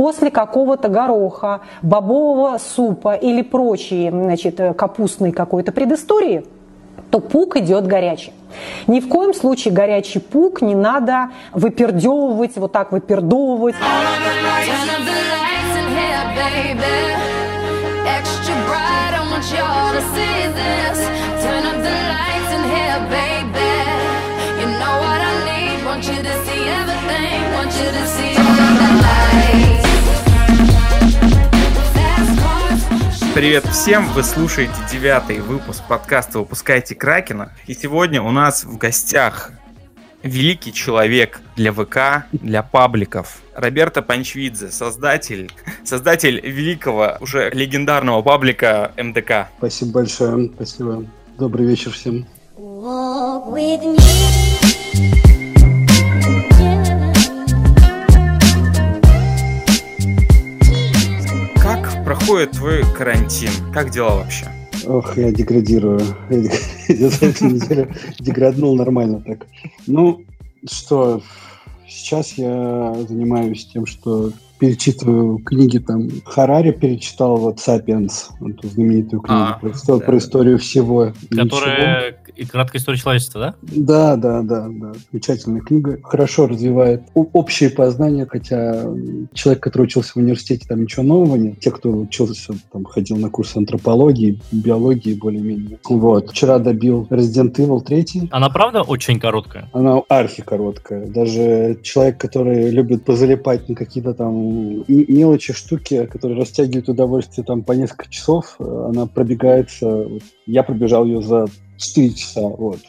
после какого-то гороха, бобового супа или прочей значит, капустной какой-то предыстории, то пук идет горячий. Ни в коем случае горячий пук не надо выпердевывать, вот так выпердовывать. Привет всем! Вы слушаете девятый выпуск подкаста «Выпускайте Кракена». И сегодня у нас в гостях великий человек для ВК, для пабликов. Роберто Панчвидзе, создатель, создатель великого, уже легендарного паблика МДК. Спасибо большое, спасибо. Добрый вечер всем. Как проходит твой карантин? Как дела вообще? Ох, я деградирую. Я за эту неделю деграднул нормально так. Ну, что, сейчас я занимаюсь тем, что перечитываю книги там. Харари перечитал вот «Сапиенс», эту знаменитую книгу а, про, да, про историю всего. Которая и краткая история человечества, да? Да, да, да, да. Замечательная книга. Хорошо развивает общие познания, хотя человек, который учился в университете, там ничего нового нет. Те, кто учился, там, ходил на курсы антропологии, биологии более-менее. Вот. Вчера добил Resident Evil 3. Она правда очень короткая? Она архи-короткая. Даже человек, который любит позалипать на какие-то там мелочи, штуки, которые растягивают удовольствие там по несколько часов, она пробегается. Я пробежал ее за 4 часа, вот.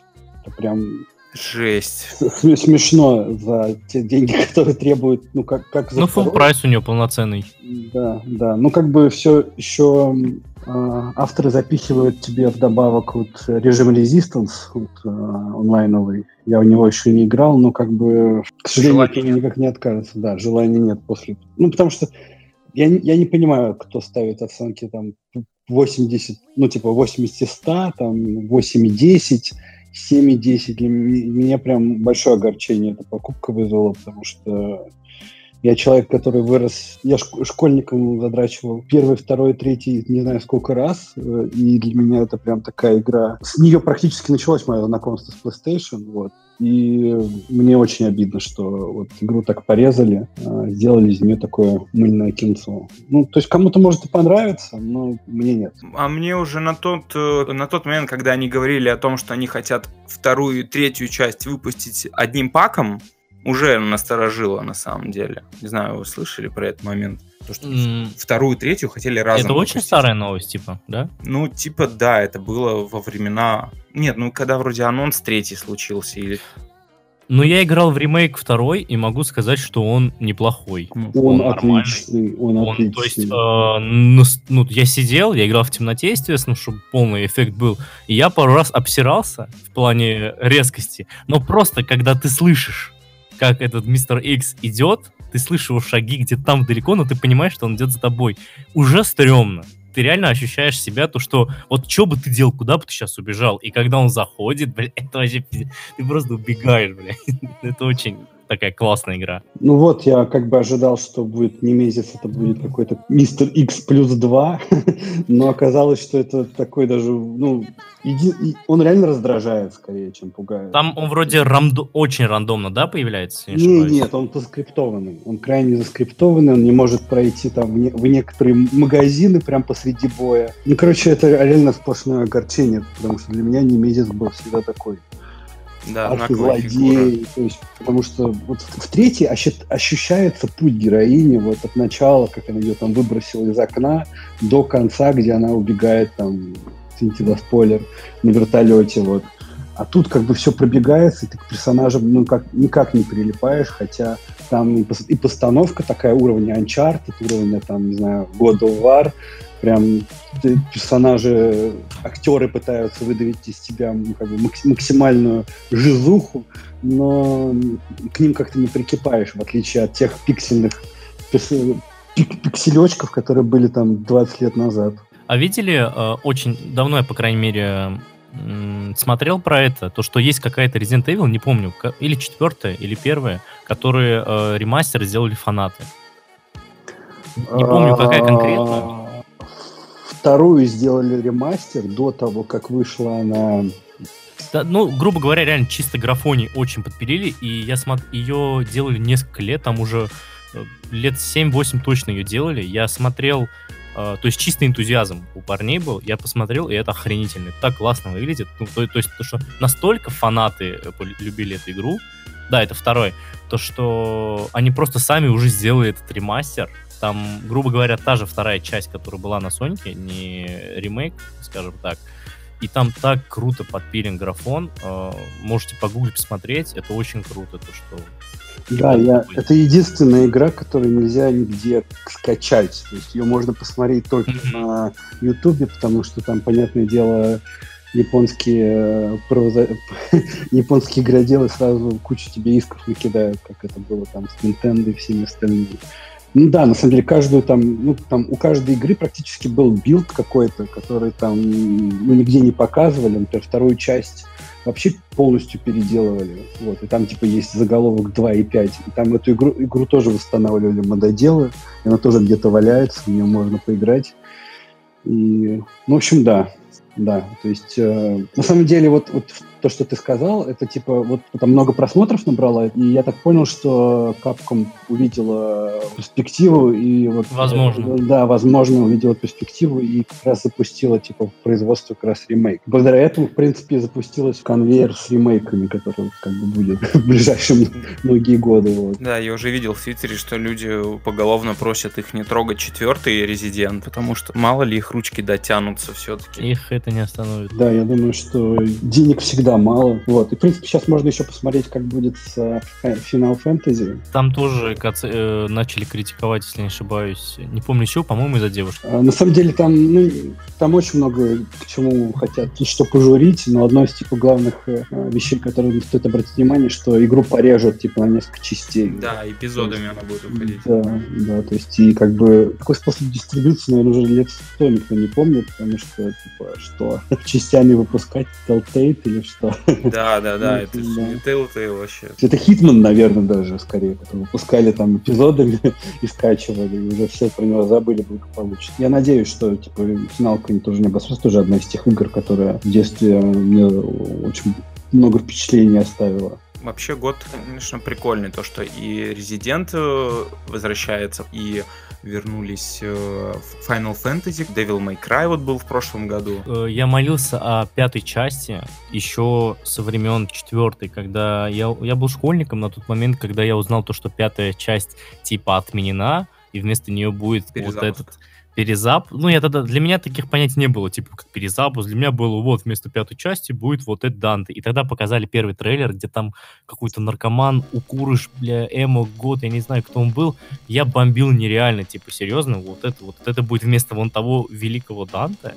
Это прям Жесть. Смешно за те деньги, которые требуют, ну, как, как за Ну, full прайс у нее полноценный. Да, да. Ну, как бы все еще э, авторы запихивают тебе вдобавок вот режим Resistance вот, э, онлайновый. Я в него еще не играл, но как бы, к сожалению, желания никак не откажется. Да, желания нет после... Ну, потому что я, я не понимаю, кто ставит оценки там 80, ну, типа 80 100, там 8,10, 7,10. Для меня прям большое огорчение эта покупка вызвала, потому что я человек, который вырос... Я школьником задрачивал первый, второй, третий, не знаю сколько раз, э, и для меня это прям такая игра. С нее практически началось мое знакомство с PlayStation, вот. И мне очень обидно, что вот игру так порезали, а, сделали из нее такое мыльное кинцо. Ну, то есть кому-то может и понравиться, но мне нет. А мне уже на тот, э, на тот момент, когда они говорили о том, что они хотят вторую и третью часть выпустить одним паком, уже насторожило на самом деле. Не знаю, вы слышали про этот момент? То, что mm. вторую, третью хотели разом. Это выпустить. очень старая новость, типа, да? Ну, типа, да, это было во времена... Нет, ну, когда вроде анонс третий случился, или... Ну, я играл в ремейк второй, и могу сказать, что он неплохой. Он, он отличный, он, он отличный. То есть, э, ну, ну, я сидел, я играл в темноте, естественно, чтобы полный эффект был, и я пару раз обсирался в плане резкости, но просто, когда ты слышишь, как этот мистер Икс идет, ты слышишь его шаги где-то там далеко, но ты понимаешь, что он идет за тобой. Уже стрёмно. Ты реально ощущаешь себя, то, что вот что бы ты делал, куда бы ты сейчас убежал. И когда он заходит, блядь, это вообще... Ты просто убегаешь, блядь. это очень такая классная игра. Ну вот, я как бы ожидал, что будет не месяц, это будет какой-то Мистер X плюс 2, но оказалось, что это такой даже, ну, иди, он реально раздражает скорее, чем пугает. Там он вроде рамд... очень рандомно, да, появляется? Не, не нет, он поскриптованный. Он крайне заскриптованный, он не может пройти там в, не, в некоторые магазины прям посреди боя. Ну, короче, это реально сплошное огорчение, потому что для меня не месяц был всегда такой да, архизлодей. То есть, потому что вот в, третьей ощущается путь героини вот от начала, как она ее там выбросила из окна, до конца, где она убегает там, извините за спойлер, на вертолете вот. А тут как бы все пробегается, и ты к персонажам ну, как, никак не прилипаешь, хотя там и постановка такая уровня Uncharted, уровня там, не знаю, God of War, прям персонажи, актеры пытаются выдавить из тебя как бы, максимальную жизуху, но к ним как-то не прикипаешь, в отличие от тех пиксельных пик пикселечков, которые были там 20 лет назад. А видели, э, очень давно я, по крайней мере, смотрел про это, то, что есть какая-то Resident Evil, не помню, или четвертая, или первая, которые э, ремастер сделали фанаты. Не помню, какая конкретно. Вторую сделали ремастер до того, как вышла она. Да, ну, грубо говоря, реально чисто графоний очень подпилили, и я смотрю, ее делали несколько лет, там уже э, лет 7-8 точно ее делали. Я смотрел, э, то есть чистый энтузиазм у парней был, я посмотрел, и это охренительно. Так классно выглядит. Ну, то, то есть, то, что настолько фанаты э, любили эту игру, да, это второй, то, что они просто сами уже сделали этот ремастер. Там, грубо говоря, та же вторая часть, которая была на Сонике, не ремейк, скажем так. И там так круто подпилен графон. Э, можете погуглить, посмотреть. Это очень круто, то, что Да, я... это единственная игра, которую нельзя нигде скачать. То есть ее можно посмотреть только Мгм. на Ютубе, потому что там, понятное дело, японские э, правоза- японские игроделы сразу кучу тебе исков накидают, как это было там с Nintendo и всеми остальными. Ну да, на самом деле каждую там, ну там у каждой игры практически был билд какой-то, который там ну, нигде не показывали, например, вторую часть вообще полностью переделывали. Вот, и там типа есть заголовок 2 и 5. И там эту игру, игру тоже восстанавливали мододелы. И она тоже где-то валяется, в нее можно поиграть. И, ну, в общем, да. Да, то есть, э, на самом деле, вот, вот то, что ты сказал, это типа, вот там много просмотров набрала, и я так понял, что Capcom увидела перспективу, и вот... Возможно. э, да, возможно, увидела перспективу, и как раз запустила, типа, в производство как раз ремейк. Благодаря этому, в принципе, запустилась конвейер с ремейками, который как бы будет в ближайшие многие годы. Вот. Да, я уже видел в Твиттере, что люди поголовно просят их не трогать четвертый резидент, потому что мало ли их ручки дотянутся все-таки. их это не остановит. Да, я думаю, что денег всегда мало. Вот. И, в принципе, сейчас можно еще посмотреть, как будет с э, Final Fantasy. Там тоже э, начали критиковать, если не ошибаюсь. Не помню чего, по-моему, из-за девушки. А, На самом деле там, ну, там очень много к чему хотят и что пожурить, но одно из типа главных э, вещей, которые стоит обратить внимание, что игру порежут типа на несколько частей. Да, эпизодами она будет уходить. Да, да, то есть и как бы такой способ дистрибуции, наверное, уже лет сто никто не помнит, потому что, типа, что частями выпускать Telltale или что? Да, да, да, Ну, это не Telltale вообще. Это Хитман, наверное, даже скорее, который выпускали там эпизодами и скачивали, и уже все про него забыли благополучно. Я надеюсь, что типа финалка тоже не обострится, тоже одна из тех игр, которая в детстве мне очень много впечатлений оставила. Вообще год, конечно, прикольный, то, что и Resident э, возвращается, и вернулись э, в Final Fantasy, Devil May Cry вот был в прошлом году. Э, Я молился о пятой части еще со времен четвертой, когда я, я был школьником на тот момент, когда я узнал то, что пятая часть типа отменена, и вместо нее будет вот Перезапуск. этот перезап. Ну, я тогда для меня таких понятий не было, типа как перезапуск. Для меня было вот вместо пятой части будет вот этот Данте. И тогда показали первый трейлер, где там какой-то наркоман, укурыш, бля, эмо, год, я не знаю, кто он был. Я бомбил нереально, типа, серьезно, вот это вот это будет вместо вон того великого Данте.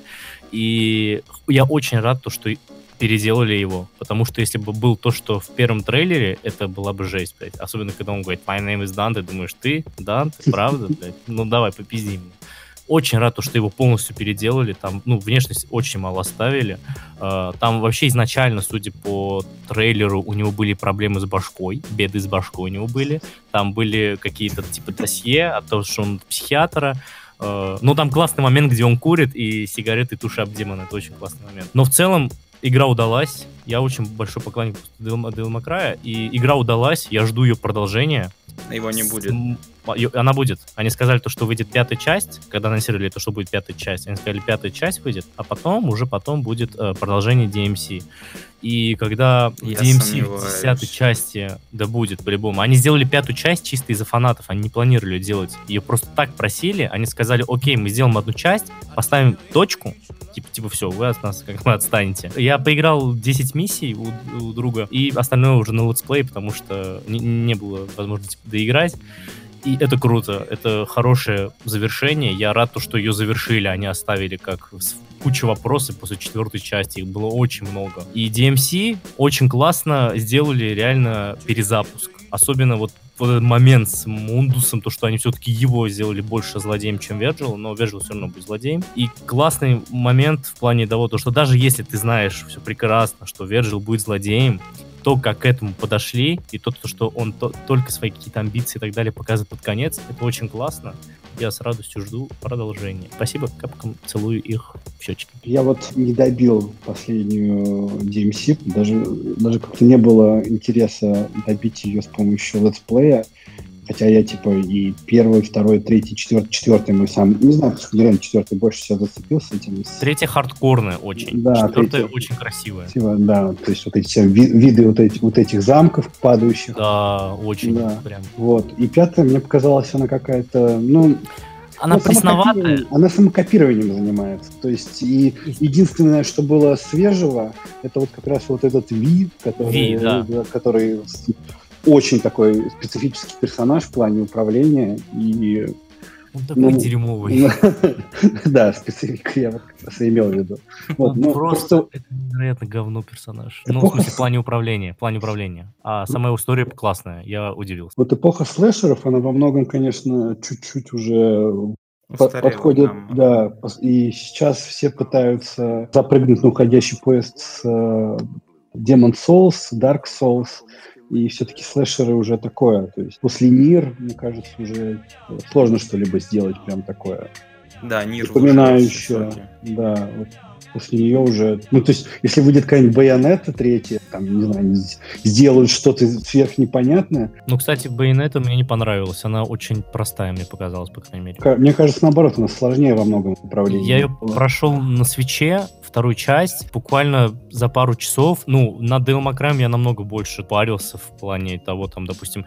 И я очень рад, то, что переделали его, потому что если бы был то, что в первом трейлере, это была бы жесть, блядь. Особенно, когда он говорит, my name is Dante, думаешь, ты, Данте, правда, блядь? Ну, давай, попизди меня. Очень рад, то, что его полностью переделали. Там, ну, внешность очень мало оставили. Э, Там вообще изначально, судя по трейлеру, у него были проблемы с башкой. Беды с башкой у него были. Там были какие-то, типа, досье о том, что он психиатра. Ну, там классный момент, где он курит, и сигареты туши об демона. Это очень классный момент. Но в целом, игра удалась. Я очень большой поклонник May Cry, и игра удалась. Я жду ее продолжения. Его не будет. а, Она будет. Они сказали то, что выйдет пятая часть, когда анонсировали то, что будет пятая часть. Они сказали, пятая часть выйдет, а потом, уже потом будет э, продолжение DMC. И когда в Я DMC в сомневаюсь. десятой части, да будет по-любому. Они сделали пятую часть чисто из-за фанатов, они не планировали ее делать. Ее просто так просили, они сказали, окей, мы сделаем одну часть, поставим точку, типа, типа все, вы от нас как бы отстанете. Я поиграл 10 миссий у, у друга, и остальное уже на летсплей, потому что не, не было возможности доиграть. И это круто, это хорошее завершение. Я рад, то, что ее завершили, они оставили как кучу вопросов после четвертой части, их было очень много. И DMC очень классно сделали реально перезапуск. Особенно вот вот этот момент с Мундусом, то, что они все-таки его сделали больше злодеем, чем Верджил, но Верджил все равно будет злодеем. И классный момент в плане того, то, что даже если ты знаешь все прекрасно, что Верджил будет злодеем, то, как к этому подошли, и то, то что он то- только свои какие-то амбиции и так далее показывает под конец, это очень классно. Я с радостью жду продолжения. Спасибо, Capcom, целую их в щечки. Я вот не добил последнюю DMC, даже, даже как-то не было интереса добить ее с помощью летсплея. Хотя я, типа, и первый, второй, третий, четвертый, четвертый мой сам... Не знаю, почему реально четвертый больше всего зацепился этим. Третья хардкорная очень. Да, Четвертая третья. очень красивая. Красиво, да, то есть вот эти все ви- виды вот, эти, вот этих замков падающих. Да, очень Да. прям. Вот. И пятая, мне показалась она какая-то, ну... Она ну, пресноватая. самокопированием- Она самокопированием занимается. То есть и единственное, что было свежего, это вот как раз вот этот Ви, который, Ви, да. который очень такой специфический персонаж в плане управления. И Он такой Ну, дерьмовый. да, специфика я вот как раз имел в виду. Вот, Он ну, просто, просто это невероятно говно персонаж. Ну, в Эпоха смысле, в плане управления. В плане управления. А сама история классная, я удивился. вот эпоха слэшеров, она во многом, конечно, чуть-чуть уже Устарело подходит, нам. да, и сейчас все пытаются запрыгнуть на уходящий поезд с э, Demon Souls, Dark Souls, и все-таки слэшеры уже такое, то есть после Нир, мне кажется, уже сложно что-либо сделать прям такое, Да, Нир шоке. да, вот после нее уже, ну, то есть, если выйдет какая-нибудь Байонета третья, там, не знаю, сделают что-то сверх непонятное, Ну, кстати, Bayonetta мне не понравилась. Она очень простая, мне показалась, по крайней мере. Мне кажется, наоборот, она сложнее во многом управлении. Я ее прошел на свече, вторую часть, буквально за пару часов. Ну, на Devil May я намного больше парился в плане того, там, допустим,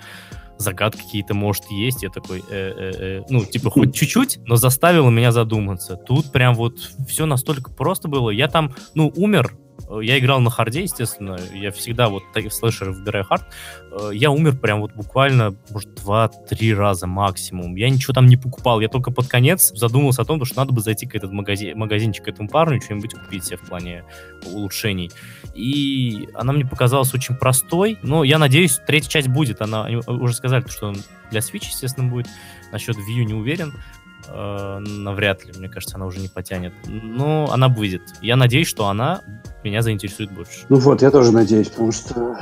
загадки какие-то, может, есть. Я такой, э-э-э. ну, типа, хоть чуть-чуть, но заставило меня задуматься. Тут прям вот все настолько просто было. Я там, ну, умер, Э, я играл на харде, естественно. Я всегда вот таких слэшеров выбираю хард. Э, Я умер прям вот буквально, может, два-три раза максимум. Я ничего там не покупал. Я только под конец задумался о том, что надо бы зайти к этот магазин, магазинчик к этому парню, что-нибудь купить себе в плане улучшений. И она мне показалась очень простой. Но я надеюсь, третья часть будет. Она уже сказали, что для Switch, естественно, будет. Насчет View не уверен. Э, навряд ли, мне кажется, она уже не потянет. Но она выйдет. Я надеюсь, что она меня заинтересует больше. Ну вот, я тоже надеюсь, потому что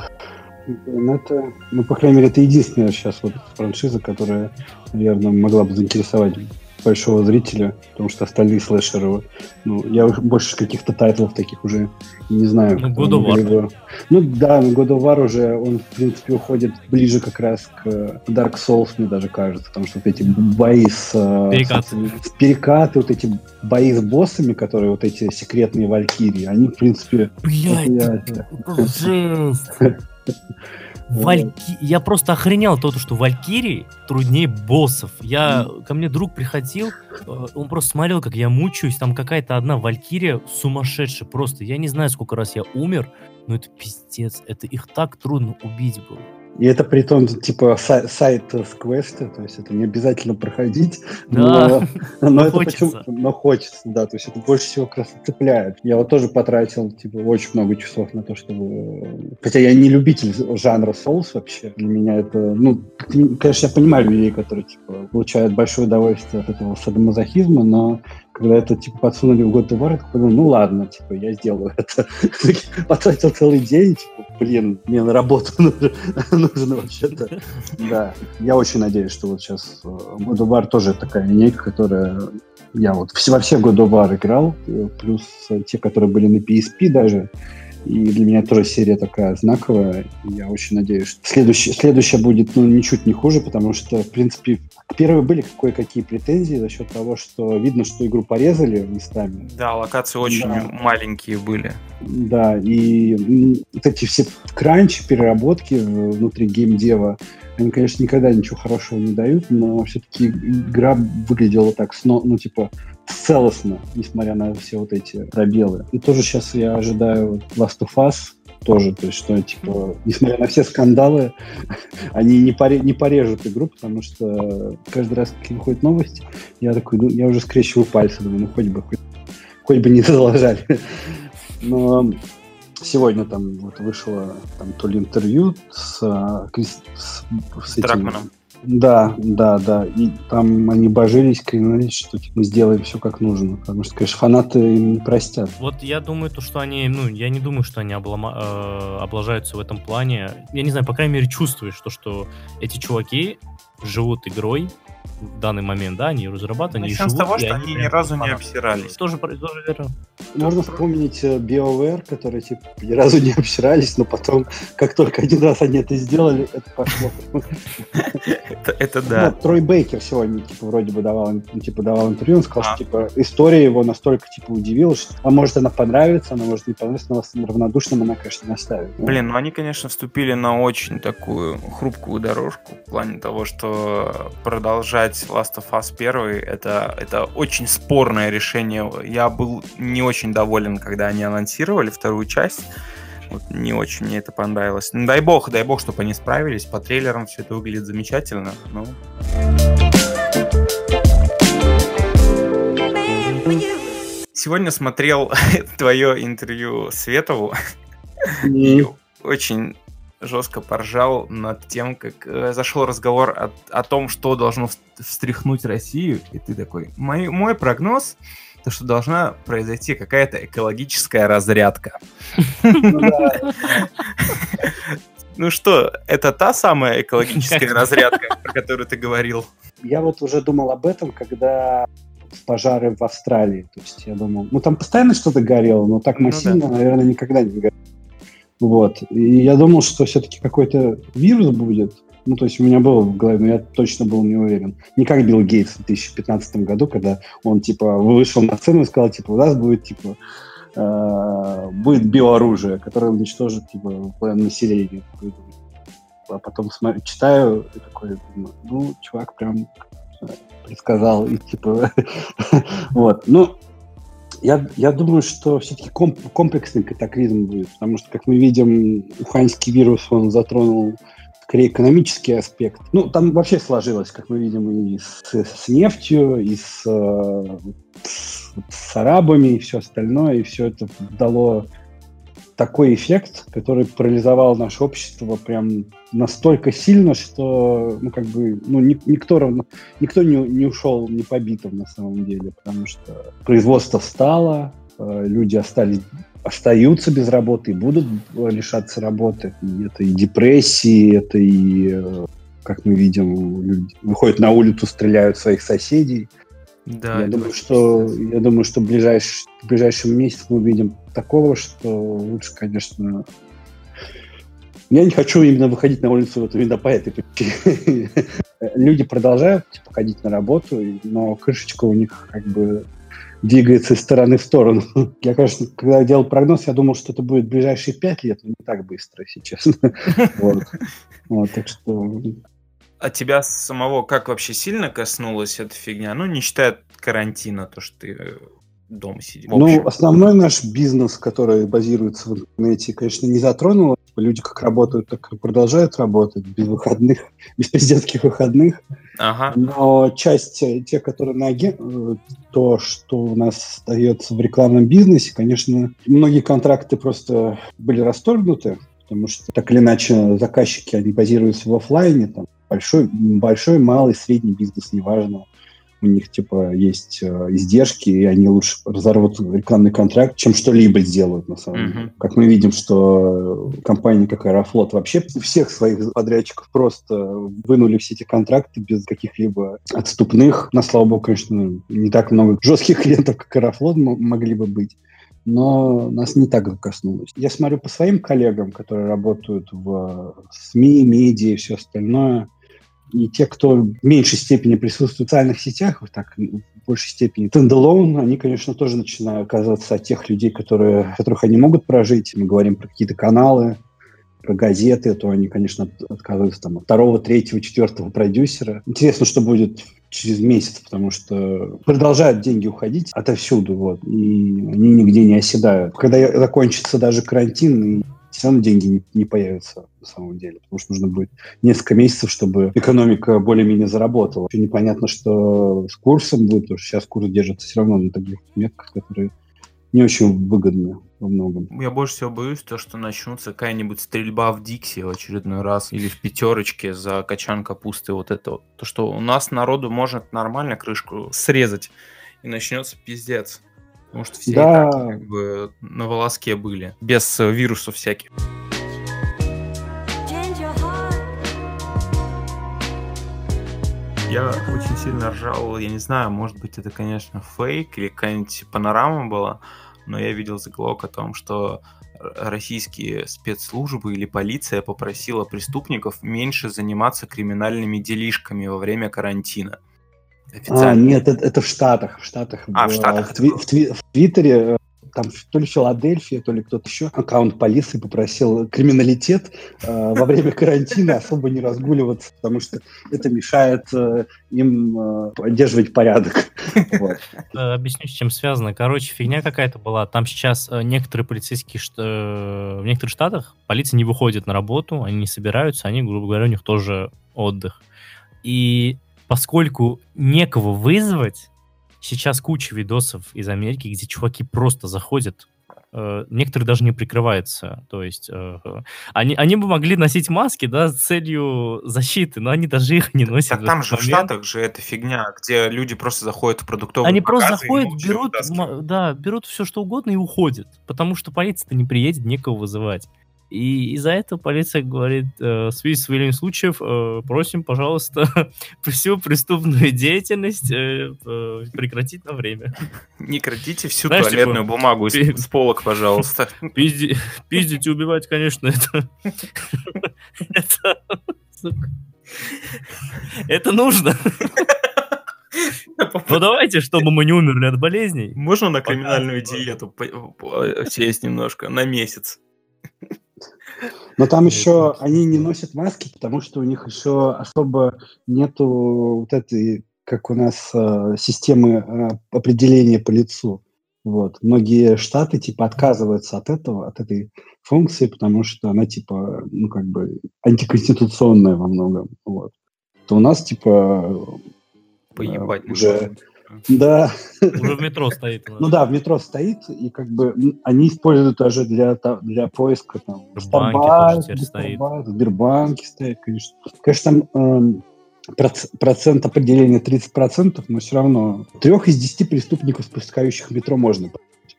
ну, это, ну, по крайней мере, это единственная сейчас вот франшиза, которая, наверное, могла бы заинтересовать большого зрителя, потому что остальные слэшеры, ну, я больше каких-то тайтлов таких уже не знаю. Ну, God of War. Либо- Ну да, но God of War уже, он, в принципе, уходит ближе как раз к Dark Souls, мне даже кажется, потому что вот эти бои с... э, Перекаты. с- перекаты, вот эти бои с боссами, которые вот эти секретные валькирии, они, в принципе, Блядь. Вальки... Я просто охренел того, что Валькирии труднее боссов. Я... Ко мне друг приходил, э, он просто смотрел, как я мучаюсь. Там какая-то одна Валькирия сумасшедшая. Просто я не знаю, сколько раз я умер, но это пиздец. Это их так трудно убить было. И это при том, типа, сай- сайт с квеста, то есть это не обязательно проходить, Да, но, но но это хочется. почему- но хочется, да, то есть это больше всего как раз цепляет. Я вот тоже потратил, типа, очень много часов на то, чтобы... Хотя я не любитель жанра Souls вообще, для меня это, ну, конечно, я понимаю людей, которые, типа, получают большое удовольствие от этого садомазохизма, но когда это, типа, подсунули в я такой подумал, ну ладно, типа, я сделаю это. Потратил целый день, типа, блин, мне на работу нужно, нужно вообще-то. Да, я очень надеюсь, что вот сейчас э, of War тоже такая линейка, которая... Я вот во все War играл, э, плюс э, те, которые были на PSP даже. И для меня тоже серия такая знаковая. Я очень надеюсь, что следующая, следующая будет ну, ничуть не хуже, потому что, в принципе, к первой были кое-какие претензии за счет того, что видно, что игру порезали местами. Да, локации очень Да. маленькие были. Да, и вот эти все кранчи, переработки внутри геймдева, они, конечно, никогда ничего хорошего не дают, но все-таки игра выглядела так, сно- ну, типа, целостно, несмотря на все вот эти пробелы. И тоже сейчас я ожидаю Last of Us, тоже, то есть, что, типа, несмотря на все скандалы, они не, поре- не порежут игру, потому что каждый раз, как выходит новость, я такой, ну, я уже скрещиваю пальцы, думаю, ну, хоть бы, хоть, хоть бы не залажали. Но сегодня там вот вышло там то ли интервью с, Крис- с, с С этим- Дракманом. Да, да, да. И там они божились, клянались, что типа, мы сделаем все как нужно. Потому что, конечно, фанаты им не простят. Вот я думаю, то, что они, ну, я не думаю, что они облама- э, облажаются в этом плане. Я не знаю, по крайней мере, чувствуешь то, что эти чуваки живут игрой, в данный момент, да, они разрабатывают, они Начнем с живут, того, что они ни прям разу не обсирались. Тоже, тоже верно. Можно вспомнить э, BioWare, которые типа ни разу не обсирались, но потом, как только один раз они это сделали, это пошло. Это, да. Вот, Трой Бейкер сегодня, типа, вроде бы давал, ну, типа, давал интервью, он сказал, А. что, типа, история его настолько, типа, удивила, что, а может, она понравится, она может не понравится, но вас равнодушным она, конечно, не оставит. Ну, Блин, ну они, конечно, вступили на очень такую хрупкую дорожку в плане того, что продолжать Last of Us 1 это, это очень спорное решение. Я был не очень доволен, когда они анонсировали вторую часть. Вот не очень мне это понравилось. Ну, дай бог, дай бог, чтобы они справились. По трейлерам все это выглядит замечательно. Ну, сегодня смотрел твое интервью Светову. И очень жестко поржал над тем, как э, зашел разговор о, о том, что должно вс- встряхнуть Россию, и ты такой, мой, мой прогноз, то что должна произойти какая-то экологическая разрядка. ну. Ну что, это та самая экологическая разрядка, про которую ты говорил? Я вот уже думал об этом, когда пожары в Австралии. То есть я думал, ну там постоянно что-то горело, но так Ну массивно, наверное, никогда не горело. Вот. И я думал, что все-таки какой-то вирус будет. Ну, то есть у меня было в голове, но я точно был не уверен. Не как Билл Гейтс в 2015 году, когда он, типа, вышел на сцену и сказал, типа, у нас будет, типа, э, будет биооружие, которое уничтожит, типа, населения. А потом смотрю, читаю и такой, думаю, ну, чувак прям э, предсказал, и типа, вот, ну, я, я думаю, что все-таки комплексный катаклизм будет, потому что, как мы видим, уханьский вирус, он затронул скорее экономический аспект. Ну, там вообще сложилось, как мы видим, и с, с нефтью, и с, э, с, с арабами, и все остальное, и все это дало такой эффект, который парализовал наше общество прям настолько сильно, что, ну, как бы, ну, ни- никто равно, никто не, не ушел не побитым на самом деле, потому что производство встало, э, люди остались остаются без работы и будут лишаться работы. И это и депрессии, это и, э, как мы видим, люди выходят на улицу, стреляют своих соседей. Да, я, думаю, что, я думаю, что в, ближайш, в ближайшем месяце мы увидим такого, что лучше, конечно... Я не хочу именно выходить на улицу вот именно по этой причине. Люди продолжают типа, ходить на работу, но крышечка у них как бы двигается из стороны в сторону. Я, конечно, когда делал прогноз, я думал, что это будет в ближайшие пять лет, но не так быстро, если честно. Вот. Вот, так что А тебя самого как вообще сильно коснулась эта фигня? Ну, не считая карантина, то, что ты дома общем. Ну, основной наш бизнес, который базируется в интернете, конечно, не затронуло. Люди как работают, так и продолжают работать без выходных, без президентских выходных. Ага. Но часть э, тех, которые на аген- э, то, что у нас остается в рекламном бизнесе, конечно, многие контракты просто были расторгнуты, потому что так или иначе заказчики, они базируются в оффлайне, там, большой, большой, малый, средний бизнес, неважно. У них, типа, есть э, издержки, и они лучше разорвут рекламный контракт, чем что-либо сделают, на самом деле. Мгм. Как мы видим, что компания, как Аэрофлот, вообще всех своих подрядчиков просто вынули все эти контракты без каких-либо отступных. На слава богу, конечно, не так много жестких клиентов, как Аэрофлот могли бы быть. Но нас не так коснулось. Я смотрю по своим коллегам, которые работают в СМИ, медиа и все остальное. И те, кто в меньшей степени присутствует в социальных сетях, вот так, в большей степени стендалон, они, конечно, тоже начинают оказываться от тех людей, которые, которых они могут прожить. Мы говорим про какие-то каналы, про газеты, то они, конечно, от- отказываются там, от второго, третьего, четвертого продюсера. Интересно, что будет через месяц, потому что продолжают деньги уходить отовсюду, вот, и они нигде не оседают. Когда закончится даже карантин, и все равно деньги не, не появятся на самом деле, потому что нужно будет несколько месяцев, чтобы экономика более-менее заработала. Еще непонятно, что с курсом будет, потому что сейчас курс держится все равно на таких метках, которые не очень выгодны во многом. Я больше всего боюсь то, что начнутся какая-нибудь стрельба в Дикси в очередной раз или в пятерочке за качан капусты вот это вот. То, что у нас народу может нормально крышку срезать и начнется пиздец. Потому что все Да. и так как бы на волоске были, без вирусов всяких. Я очень сильно ржал, я не знаю, может быть это, конечно, фейк или какая-нибудь панорама была, но я видел заголовок о том, что российские спецслужбы или полиция попросила преступников меньше заниматься криминальными делишками во время карантина. А, нет, это, это в Штатах. В Штатах. А, в, Штатах. В, тви, в, тви, в Твиттере э, там то ли Филадельфия, то ли кто-то еще, аккаунт полиции попросил криминалитет э, во время карантина особо не разгуливаться, потому что это мешает э, им э, поддерживать порядок. Вот. Э, объясню, с чем связано. Короче, фигня какая-то была. Там сейчас э, некоторые полицейские, в некоторых штатах полиция не выходит на работу, они не собираются, они, грубо говоря, у них тоже отдых. И поскольку некого вызвать, сейчас куча видосов из Америки, где чуваки просто заходят э, некоторые даже не прикрываются. То есть э, они, они бы могли носить маски, да, с целью защиты, но они даже их не носят. Так там же в Штатах же эта фигня, где люди просто заходят в продуктовый Они просто заходят, берут, да, берут все что угодно и уходят, потому что полиция-то не приедет, некого вызывать. И из-за этого полиция говорит, э, в связи с выявлением случаев, э, просим, пожалуйста, всю преступную деятельность э, э, прекратить на время. Не крадите всю Знаешь, типа, туалетную типа, бумагу из, с полок, пожалуйста. Пизди, пиздить и убивать, конечно, это... это... Это нужно. Ну давайте, чтобы мы не умерли от болезней. Можно на криминальную диету сесть немножко, на месяц? Но там еще они не носят маски, потому что у них еще особо нету вот этой, как у нас, э, системы э, определения по лицу. Вот. Многие штаты типа отказываются от этого, от этой функции, потому что она типа, ну как бы антиконституционная во многом. Вот. То у нас типа Поебать э, уже да. Уже в метро стоит. Ну да, в метро стоит, и как бы они используют даже для, для поиска там Сбербанке стоит. Сбербанке стоит, конечно. Конечно, там э, процент определения 30%, но все равно трех из десяти преступников, спускающих в метро, можно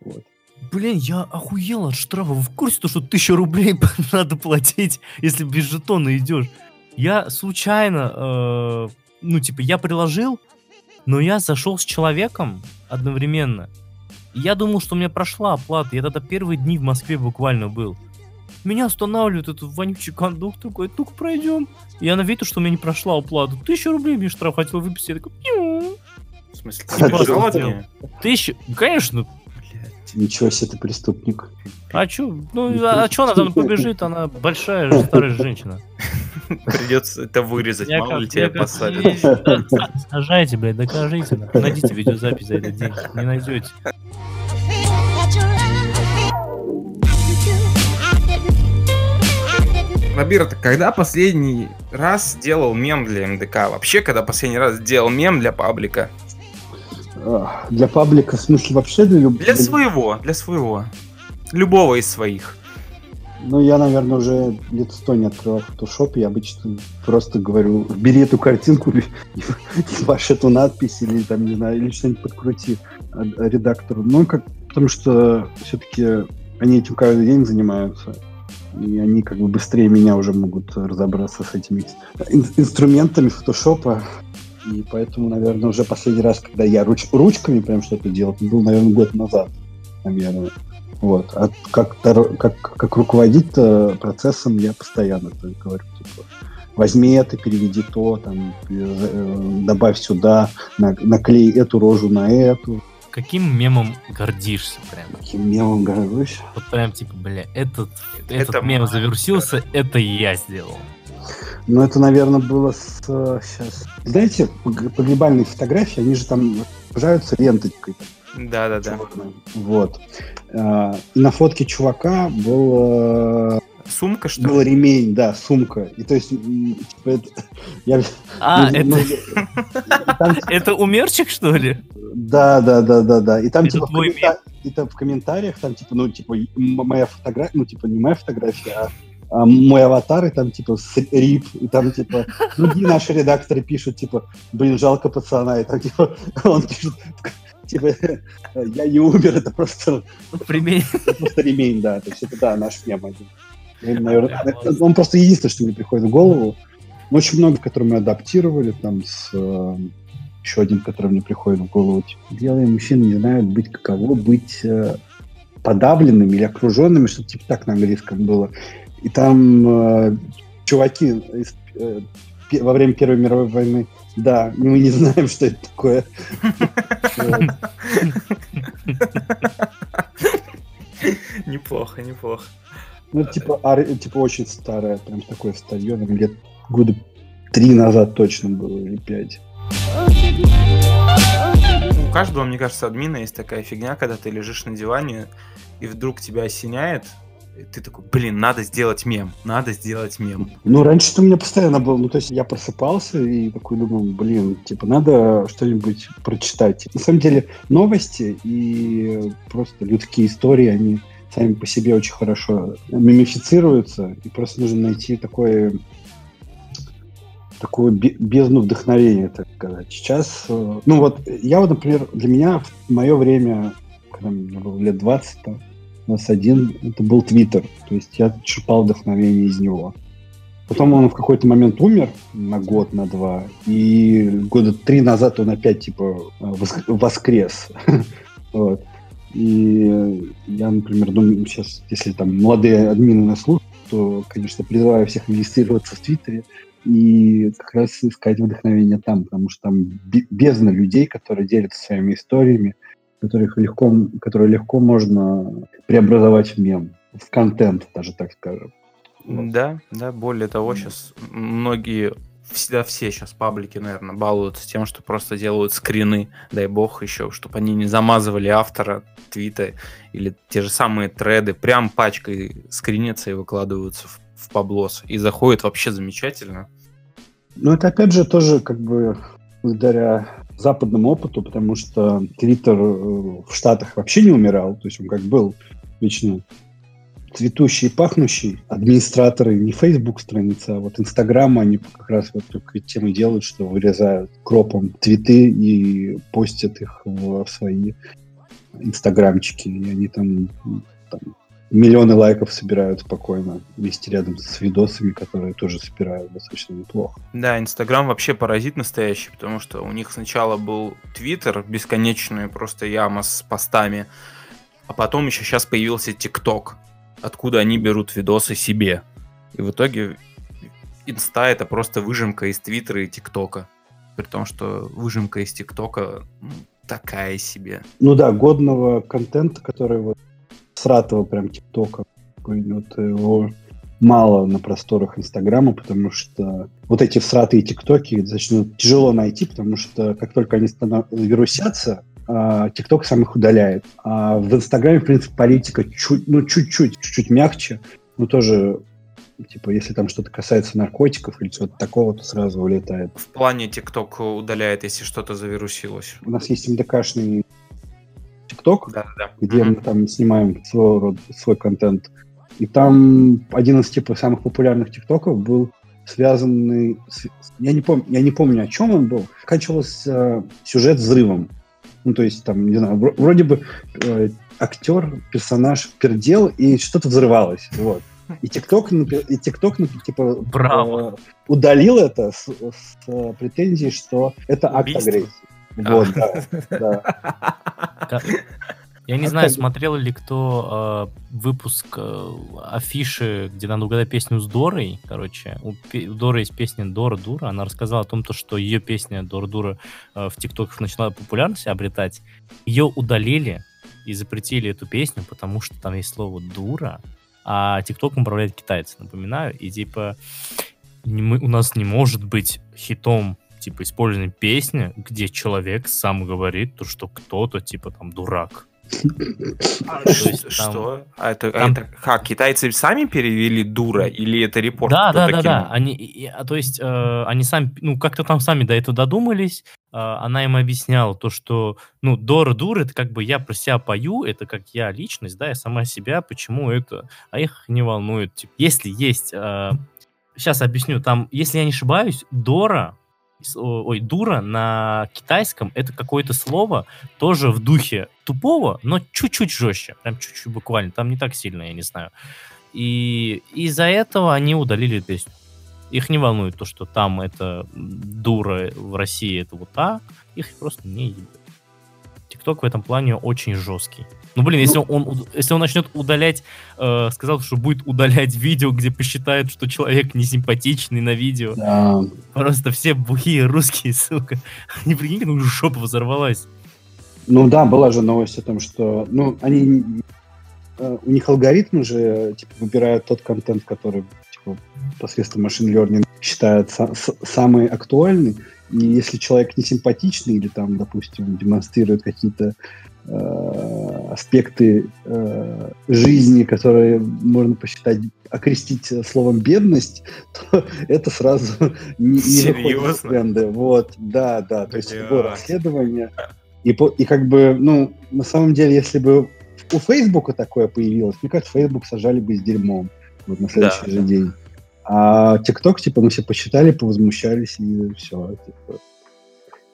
вот. Блин, я охуел от штрафа. Вы в курсе, то, что тысячу рублей надо платить, если без жетона идешь? Я случайно, э, ну, типа, я приложил, но я зашел с человеком одновременно. И я думал, что у меня прошла оплата. Я тогда первые дни в Москве буквально был. Меня останавливает этот вонючий кондук такой, только пройдем. И она видит, что у меня не прошла оплата. Тысяча рублей мне штраф хотел выписать. Я такой, Пью". В смысле, ты Тысяча? Конечно, Ничего себе ты преступник. А чё? Ну, а, а чё она там побежит? Она большая, старая женщина. Придется это вырезать, я мало как, ли тебя посадят. Сажайте, блядь, докажите. Найдите видеозапись за этот день. Не найдете. Набир, ты когда последний раз делал мем для МДК? Вообще, когда последний раз делал мем для паблика? Для паблика, в смысле, вообще для любого? Для своего, для своего. Любого из своих. Ну, я, наверное, уже лет сто не открывал фотошоп, я обычно просто говорю, бери эту картинку, ебашь эту надпись, или там, не знаю, или что-нибудь подкрути редактору. Ну, как, потому что все-таки они этим каждый день занимаются, и они как бы быстрее меня уже могут разобраться с этими инструментами фотошопа. И поэтому, наверное, уже последний раз, когда я руч ручками прям что-то делал, был, наверное, год назад, наверное. Вот. А как, как, как руководить процессом я постоянно говорю, типа, возьми это, переведи то, там, э, добавь сюда, на, наклей эту рожу на эту. Каким мемом гордишься прям? Каким мемом гордишься? Вот прям типа, бля, этот, этот это мем завершился, это я сделал. Ну, это, наверное, было с... Сейчас. Знаете, погребальные фотографии, они же там пожаются ленточкой. Да-да-да. Вот. И на фотке чувака был... Сумка, что Был ремень, да, сумка. И то есть, типа, это... Я, а, ну, это... Ну, это умерчик, что ли? Да, да, да, да, да. И там, типа, и там в комментариях, там, типа, ну, типа, моя фотография, ну, типа, не моя фотография, а мой аватар, и там, типа, рип, и там, типа, другие наши редакторы пишут, типа, блин, жалко пацана, и там, типа, он пишет, типа, я не умер, это просто... Ремень. Это просто ремень, да, то есть это, да, наш мем один. Наверное, он просто единственное, что мне приходит в голову. Ну, очень много, которые мы адаптировали, там с э, еще один, который мне приходит в голову. Типа, белые мужчины не знают быть каково быть э, подавленными или окруженными, что типа так на английском было. И там э, чуваки из, э, во время Первой мировой войны, да, мы не знаем, что это такое. Неплохо, неплохо. Ну, типа, типа очень старое, прям такое старье, лет года три назад точно было, или пять. У каждого, мне кажется, админа есть такая фигня, когда ты лежишь на диване, и вдруг тебя осеняет, ты такой, блин, надо сделать мем, надо сделать мем. Ну, раньше-то у меня постоянно было, ну, то есть я просыпался и такой думал, блин, типа, надо что-нибудь прочитать. На самом деле, новости и просто людские истории, они сами по себе очень хорошо мимифицируются, и просто нужно найти такое такую бездну вдохновения, так сказать. Сейчас, э, ну вот, я вот, например, для меня в мое время, когда мне было лет 20, 21, это был Твиттер. То есть я черпал вдохновение из него. Потом он в какой-то момент умер на год, на два, и года три назад он опять типа воскрес. вот. И я, например, думаю, сейчас, если там молодые админы нас слушают, то, конечно, призываю всех регистрироваться в Твиттере, и как раз искать вдохновение там, потому что там бездна людей, которые делятся своими историями, которых легко, которые легко можно преобразовать в мем, в контент даже, так скажем. Да, да, более того, сейчас многие, всегда все сейчас паблики, наверное, балуются тем, что просто делают скрины, дай бог еще, чтобы они не замазывали автора твита или те же самые треды, прям пачкой скринятся и выкладываются в, в паблос. И заходит вообще замечательно. Ну, это опять же тоже как бы благодаря западному опыту, потому что Твиттер э, в Штатах вообще не умирал, то есть он как был вечно цветущий и пахнущий. Администраторы не Facebook страница, а вот Инстаграм, они как раз вот только тем и делают, что вырезают кропом твиты и постят их в свои инстаграмчики, и они там, там миллионы лайков собирают спокойно, вместе рядом с видосами, которые тоже собирают достаточно неплохо. Да, Инстаграм вообще паразит настоящий, потому что у них сначала был Твиттер, бесконечная просто яма с постами, а потом еще сейчас появился ТикТок, откуда они берут видосы себе. И в итоге Инста это просто выжимка из Твиттера и ТикТока. При том, что выжимка из ТикТока ну, такая себе. Ну да, годного контента, который вот сратого прям ТикТока. Вот его мало на просторах Инстаграма, потому что вот эти всратые ТикТоки достаточно тяжело найти, потому что как только они станов... вирусятся, а, ТикТок сам их удаляет. А в Инстаграме, в принципе, политика чуть, ну, чуть-чуть, чуть-чуть мягче, но тоже типа, если там что-то касается наркотиков или чего-то такого, то сразу улетает. В плане ТикТок удаляет, если что-то завирусилось. У нас есть МДКшный ТикТок, да, да. где мы там снимаем свой, род, свой контент. И там один из типа самых популярных ТикТоков был связанный... С, я, не помню, я не помню, о чем он был. Заканчивался э, сюжет взрывом. Ну, то есть, там, не знаю, вроде бы э, актер, персонаж пердел, и что-то взрывалось. Вот. И ТикТок, и ТикТок типа, Браво. Э, удалил это с, с э, претензией, что это акт Убийство. агрессии. Вот, да. Я не знаю, смотрел ли кто э, выпуск э, афиши, где надо угадать песню с Дорой. Короче, у, у Доры есть песня Дора Дура. Она рассказала о том, то, что ее песня Дора Дура э, в ТикТоках начала популярность обретать. Ее удалили и запретили эту песню, потому что там есть слово дура, а ТикТоком управляют китайцы, напоминаю. И типа не, мы, у нас не может быть хитом типа, использована песня, где человек сам говорит, то, что кто-то, типа, там, дурак. А, что? А это, там... это как? Китайцы сами перевели дура или это репорт? Да, да, да, да. Они, а, то есть э, они сами, ну как-то там сами до этого додумались. Э, она им объясняла то, что, ну Дора дура, это как бы я про себя пою, это как я личность, да, я сама себя, почему это, а их не волнует. Типа, если есть, э, сейчас объясню, там, если я не ошибаюсь, Дора ой, дура на китайском это какое-то слово тоже в духе тупого, но чуть-чуть жестче, прям чуть-чуть буквально, там не так сильно, я не знаю. И из-за этого они удалили песню. Их не волнует то, что там это дура, в России это вот так. Их просто не ебет. ТикТок в этом плане очень жесткий. Ну, блин, если он, если он начнет удалять, э, сказал, что будет удалять видео, где посчитает, что человек несимпатичный на видео. Да. Просто все бухие русские, сука. Не прикинь, уже жопа взорвалась. Ну да, была же новость о том, что ну, они э, у них алгоритмы же типа, выбирают тот контент, который посредством машин learning считают самый актуальный. И если человек не симпатичный или там, допустим, демонстрирует какие-то э, аспекты э, жизни, которые можно посчитать, окрестить словом бедность, то это сразу не, не выходит тренда. Вот, да, да. То есть Блядь. расследование. И, и как бы, ну, на самом деле, если бы у Фейсбука такое появилось, мне кажется, Фейсбук сажали бы с дерьмом вот на следующий Да. же день. А ТикТок, типа, ну, все посчитали, повозмущались, и все. Типа.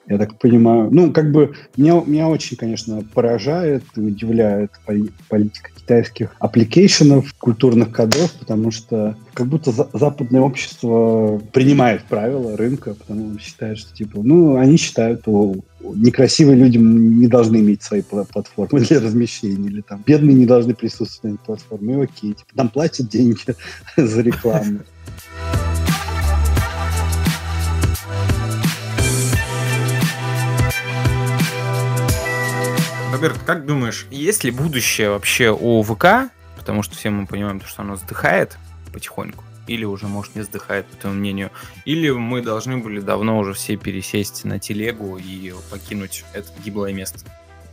Я так понимаю. Ну, как бы, меня, меня очень, конечно, поражает и удивляет поли- политика китайских application ов, культурных кодов, потому что как будто за- западное общество принимает правила рынка, потому что считает, что, типа, ну, они считают, что некрасивые люди не должны иметь свои пла- платформы для размещения, или там бедные не должны присутствовать на платформе, и окей, типа, там платят деньги за рекламу. Роберт, как думаешь, есть ли будущее вообще у ВК? Потому что все мы понимаем, что оно сдыхает потихоньку. Или уже, может, не сдыхает, по твоему мнению. Или мы должны были давно уже все пересесть на телегу и покинуть это гиблое место.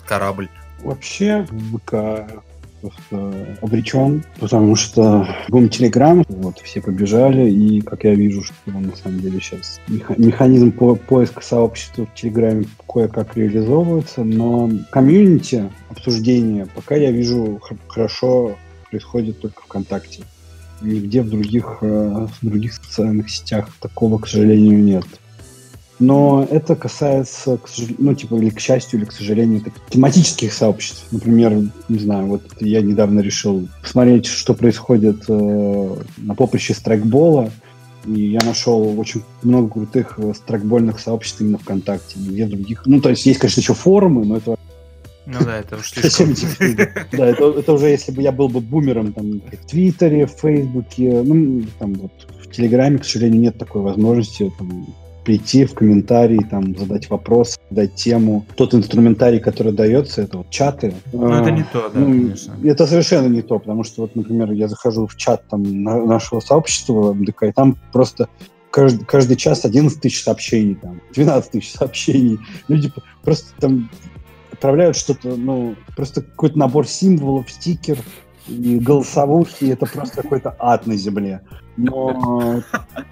Корабль. Вообще ВК просто обречен, потому что бум Телеграм, вот, все побежали, и, как я вижу, что на самом деле сейчас меха- механизм по поиска сообщества в Телеграме кое-как реализовывается, но комьюнити обсуждения пока я вижу хорошо происходит только ВКонтакте. Нигде в других, э, в других социальных сетях такого, к сожалению, нет. Но это касается, к сожалению, ну, типа, или к счастью, или к сожалению, таких тематических сообществ. Например, не знаю, вот я недавно решил посмотреть, что происходит э, на поприще страйкбола, и я нашел очень много крутых э, страйкбольных сообществ именно ВКонтакте, нигде других. Ну, то есть есть, конечно, еще форумы, но это Ну да, это уж слишком. Да, это, это уже если бы я был бы бумером там, в Твиттере, в Фейсбуке, ну, там вот в Телеграме, к сожалению, нет такой возможности там, прийти в комментарии, там, задать вопрос, дать тему. Тот инструментарий, который дается, это вот чаты. Ну это А, не то, да, ну, конечно. Это совершенно не то, потому что вот, например, я захожу в чат там на- нашего сообщества МДК, и там просто каждый, каждый час 11 тысяч сообщений, там, 12 тысяч сообщений. Люди п- просто там отправляют что-то, ну, просто какой-то набор символов, стикер и голосовухи, это просто какой-то ад на земле. Но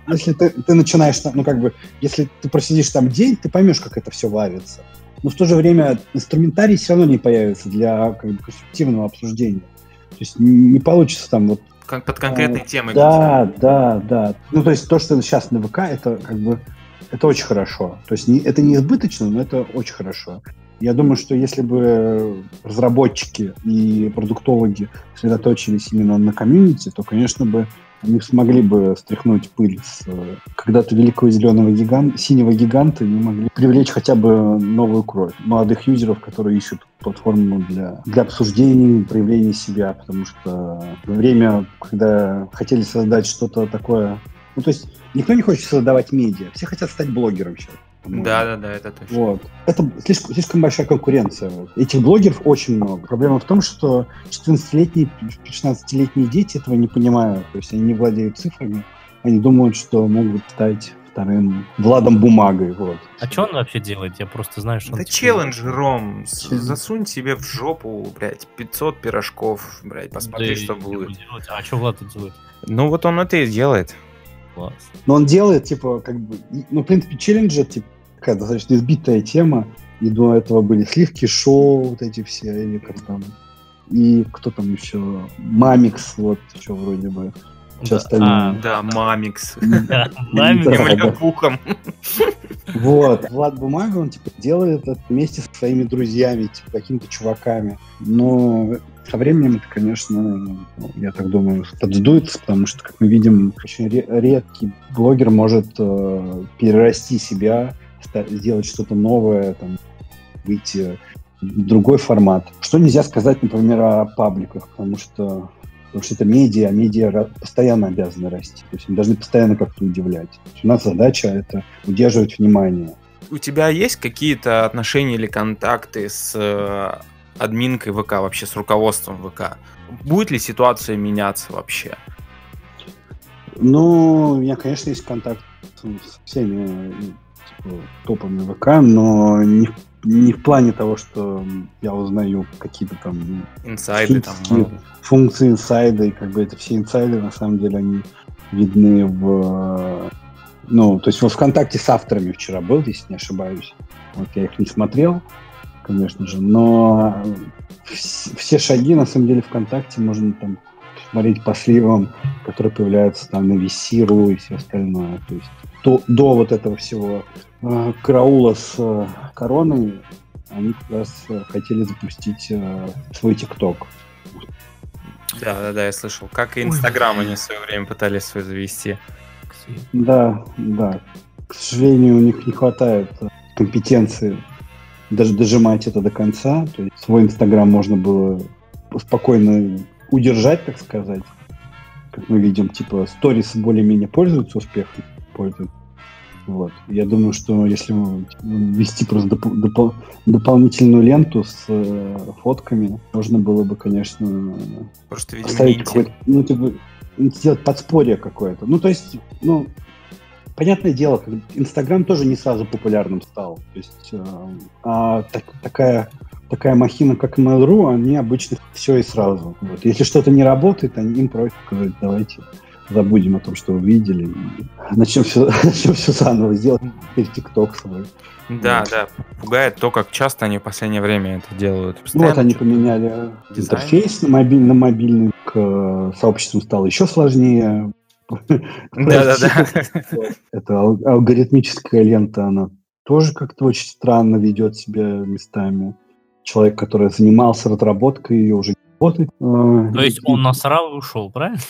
если ты, ты начинаешь, ну, как бы, если ты просидишь там день, ты поймешь, как это все варится. Но в то же время инструментарий все равно не появится для как бы, конструктивного обсуждения. То есть не получится там вот Кон- Под конкретной темой. да, да, да. Ну, то есть то, что сейчас на ВК, это как бы это очень хорошо. То есть не, это не избыточно, но это очень хорошо. Я думаю, что если бы разработчики и продуктологи сосредоточились именно на комьюнити, то, конечно бы, они смогли бы стряхнуть пыль с э, когда-то великого зеленого гиганта, синего гиганта и могли привлечь хотя бы новую кровь, молодых юзеров, которые ищут платформу для, для обсуждений, проявления себя, потому что время, когда хотели создать что-то такое... Ну, то есть никто не хочет создавать медиа, все хотят стать блогером сейчас. Да, да, да, это точно. Вот. Это слишком, слишком большая конкуренция. Этих блогеров очень много. Проблема в том, что 14-летние, 16-летние дети этого не понимают. То есть они не владеют цифрами. Они думают, что могут стать вторым Владом Бумагой. Вот. А что он вообще делает? Я просто знаю, что он... Это типа, челлендж, Ром. Челлендж. Засунь себе в жопу, блядь, 500 пирожков, блядь, посмотри, да что будет. делать. А что Влад тут делает? Ну вот он это и делает. Класс. Но он делает, типа, как бы... Ну, в принципе, челленджи, типа, такая достаточно избитая тема. И до этого были сливки шоу, вот эти все, или как там... И кто там еще? Мамикс, вот, еще вроде бы. Сейчас Да, а, Да, Мамикс. Мамикс. Пухом. Вот. Влад Бумага, он типа делает это вместе с своими друзьями, типа, какими-то чуваками. Но со временем это, конечно, я так думаю, подсдуется, потому что, как мы видим, очень редкий блогер может э, перерасти себя, сделать что-то новое, там, выйти в другой формат. Что нельзя сказать, например, о пабликах, потому что Потому что это медиа, а медиа постоянно обязаны расти. То есть они должны постоянно как-то удивлять. у нас задача это удерживать внимание. У тебя есть какие-то отношения или контакты с э, админкой ВК, вообще с руководством ВК? Будет ли ситуация меняться вообще? Ну, у меня, конечно, есть контакт с всеми типа, топами ВК, но не в не в плане того, что я узнаю какие-то там инсайды, там, ну. функции инсайда, и как бы это все инсайды, на самом деле, они видны в... Ну, то есть во ВКонтакте с авторами вчера был, если не ошибаюсь. Вот я их не смотрел, конечно же, но все шаги, на самом деле, ВКонтакте можно там смотреть по сливам, которые появляются там на Висиру и все остальное. То есть до, до вот этого всего э, караула с э, короной они как раз э, хотели запустить э, свой ТикТок. Да, да, да, я слышал. Как и Инстаграм они в свое время пытались свой завести. Да, да. К сожалению, у них не хватает э, компетенции даже дожимать это до конца. То есть свой Инстаграм можно было спокойно удержать, так сказать. Как мы видим, типа, сторис более-менее пользуются успехом пользуются. Вот. Я думаю, что если ввести просто доп- доп- дополнительную ленту с э, фотками, можно было бы, конечно, просто, видимо, поставить какой-то, ну, типа, сделать подспорье какое-то. Ну, то есть, ну, понятное дело, Инстаграм тоже не сразу популярным стал. То есть, э, а так, такая такая махина, как Mail.ru, они обычно все и сразу. Вот. Если что-то не работает, они им просят сказать, давайте забудем о том, что вы видели, начнем все, начнем все заново, теперь ТикТок свой. Да, вот. да, пугает то, как часто они в последнее время это делают. Постоянно вот они поменяли дизайн. интерфейс на, мобиль, на мобильный, к э, сообществу стало еще сложнее. Да-да-да. Это алгоритмическая лента, она тоже как-то очень странно ведет себя местами. Человек, который занимался разработкой, ее уже работает. Э, то есть он насрал и ушел, правильно?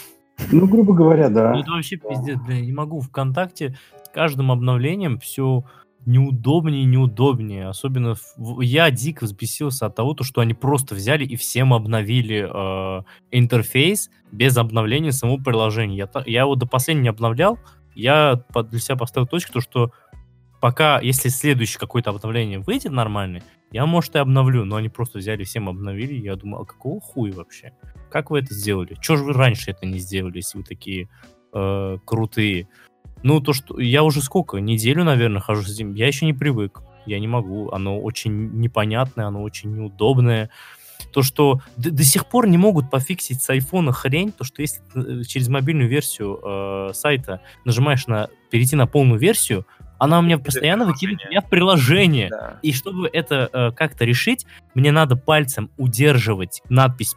Ну, грубо говоря, да. Ну, это вообще пиздец, блин, не могу. ВКонтакте с каждым обновлением все неудобнее и неудобнее. Особенно в... я дико взбесился от того, то, что они просто взяли и всем обновили э, интерфейс без обновления самого приложения. Я, я его до последнего не обновлял. Я для себя поставил точку, то, что пока, если следующее какое-то обновление выйдет нормальное, я, может, и обновлю, но они просто взяли, всем обновили, я думал, а какого хуя вообще? Как вы это сделали? Чего же вы раньше это не сделали, если вы такие э, крутые? Ну, то, что я уже сколько? Неделю, наверное, хожу с этим. Я еще не привык. Я не могу. Оно очень непонятное, оно очень неудобное. То, что до, до сих пор не могут пофиксить с айфона хрень, то, что если э, через мобильную версию э, сайта нажимаешь на перейти на полную версию, она у меня постоянно выкидывает меня в приложение. Да. И чтобы это э, как-то решить, мне надо пальцем удерживать надпись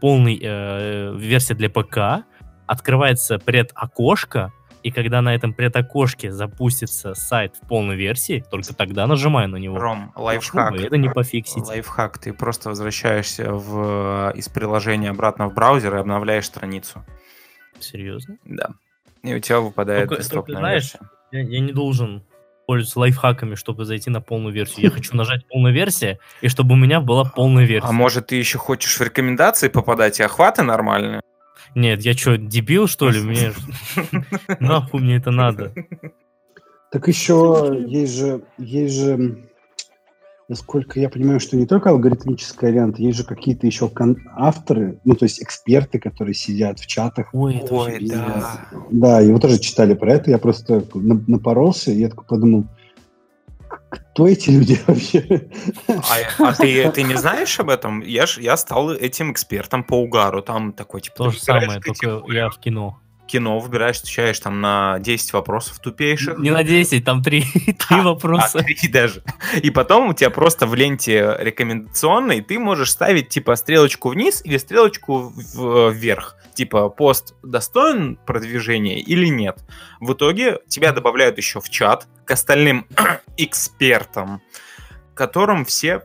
полной э, версия для ПК, открывается предокошко, и когда на этом предокошке запустится сайт в полной версии, только тогда нажимаю на него. Ром, лайфхак. Это не пофиксить. Лайфхак. Ты просто возвращаешься в, из приложения обратно в браузер и обновляешь страницу. Серьезно? Да. И у тебя выпадает только, только, знаешь, версия. Я, я не должен пользоваться лайфхаками, чтобы зайти на полную версию. Я хочу нажать полная версия, и чтобы у меня была полная версия. А может, ты еще хочешь в рекомендации попадать и охваты нормальные? Нет, я что, дебил, что ли? Мне нахуй мне это надо. Так еще есть же, есть же насколько я понимаю, что не только алгоритмическая лента, есть же какие-то еще кон- авторы, ну, то есть эксперты, которые сидят в чатах. Ой, Ой да. Да, и вы тоже читали про это, я просто напоролся, и я такой подумал, кто эти люди вообще? А, а ты, ты не знаешь об этом? Я, ж, я стал этим экспертом по угару. Там такой, типа... То же самое, только я в кино кино выбираешь, отвечаешь там на 10 вопросов тупейших. Не на 10, там 3, 3 а, вопроса. А, 3 даже. И потом у тебя просто в ленте рекомендационной ты можешь ставить типа стрелочку вниз или стрелочку вверх. Типа пост достоин продвижения или нет. В итоге тебя добавляют еще в чат к остальным экспертам. котором все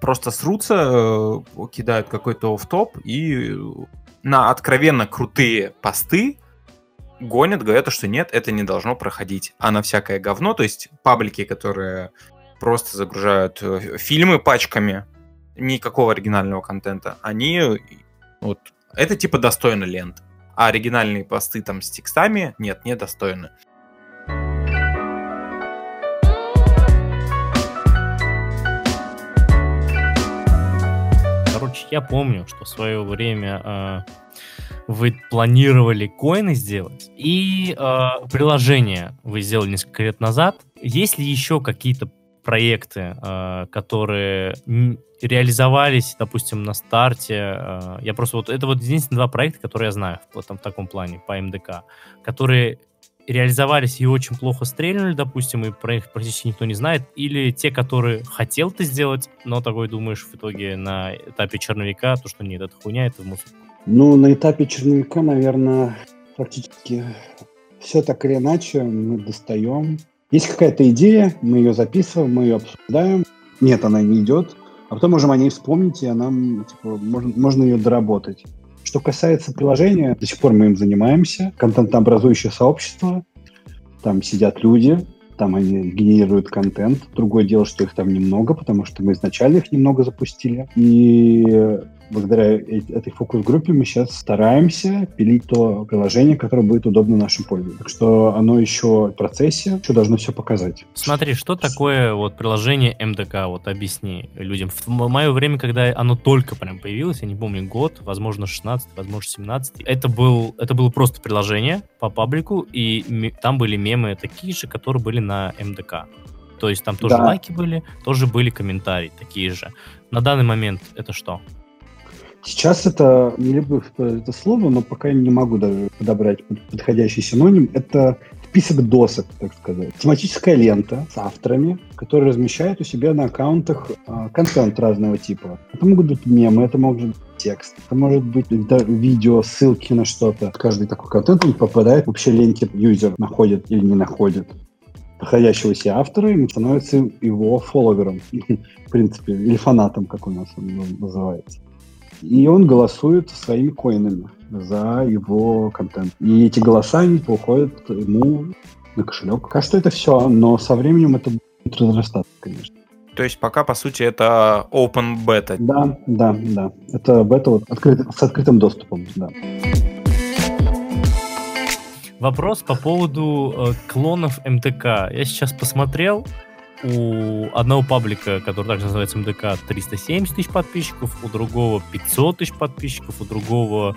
просто срутся, э, кидают какой-то оф-топ и на откровенно крутые посты гонят, говорят, что нет, это не должно проходить. А на всякое говно, то есть паблики, которые просто загружают э, фильмы пачками, никакого оригинального контента, они вот это типа достойно лент. А оригинальные посты там с текстами нет, не достойны. Короче, я помню, что в свое время э, вы планировали коины сделать, и э, приложение вы сделали несколько лет назад. Есть ли еще какие-то проекты, э, которые реализовались, допустим, на старте. Э, я просто вот это вот единственные два проекта, которые я знаю в, в таком плане по МДК, которые реализовались и очень плохо стрельнули, допустим, и про них практически никто не знает, или те, которые хотел ты сделать, но такой думаешь в итоге на этапе черновика, то, что нет, это хуйня, это мусор. Ну, на этапе черновика, наверное, практически все так или иначе мы достаем есть какая-то идея, мы ее записываем, мы ее обсуждаем. Нет, она не идет. А потом можем о ней вспомнить, и она, типа, можно, можно ее доработать. Что касается приложения, до сих пор мы им занимаемся. Контентообразующее сообщество. Там сидят люди, там они генерируют контент. Другое дело, что их там немного, потому что мы изначально их немного запустили. И благодаря этой фокус-группе мы сейчас стараемся пилить то приложение, которое будет удобно нашим пользователям. Так что оно еще в процессе, еще должно все показать. Смотри, что такое вот приложение МДК? Вот объясни людям. В мое время, когда оно только прям появилось, я не помню год, возможно 16, возможно 17, это, был, это было просто приложение по паблику, и там были мемы такие же, которые были на МДК. То есть там тоже да. лайки были, тоже были комментарии такие же. На данный момент это что? Сейчас это, не люблю это слово, но пока не могу даже подобрать подходящий синоним. Это список досок, так сказать. Тематическая лента с авторами, которые размещают у себя на аккаунтах э, контент разного типа. Это могут быть мемы, это может быть текст, это может быть да, видео, ссылки на что-то. Каждый такой контент он попадает в общей ленте юзер, находит или не находит находящего себе автора и становится его фолловером, в принципе, или фанатом, как у нас он называется и он голосует своими коинами за его контент. И эти голоса они уходят ему на кошелек. Пока что это все, но со временем это будет разрастаться, конечно. То есть пока, по сути, это open beta. Да, да, да. Это бета вот открыт, с открытым доступом, да. Вопрос по поводу э, клонов МТК. Я сейчас посмотрел, у одного паблика, который также называется МДК, 370 тысяч подписчиков, у другого 500 тысяч подписчиков, у другого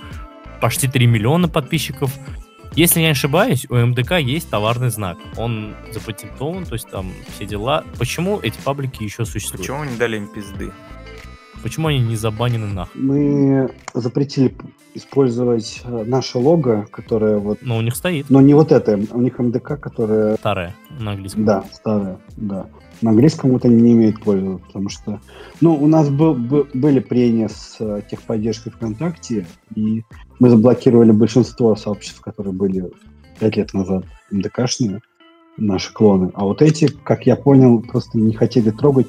почти 3 миллиона подписчиков. Если я не ошибаюсь, у МДК есть товарный знак. Он запатентован, то есть там все дела. Почему эти паблики еще существуют? Почему не дали им пизды? Почему они не забанены нахуй? Мы запретили использовать э, наше лого, которое вот... Но у них стоит. Но не вот это, у них МДК, которое... Старое, на английском. Да, старое, да. На английском это не имеет пользы, потому что... Ну, у нас был, был, были прения с э, техподдержкой ВКонтакте, и мы заблокировали большинство сообществ, которые были пять лет назад МДКшные, наши клоны. А вот эти, как я понял, просто не хотели трогать,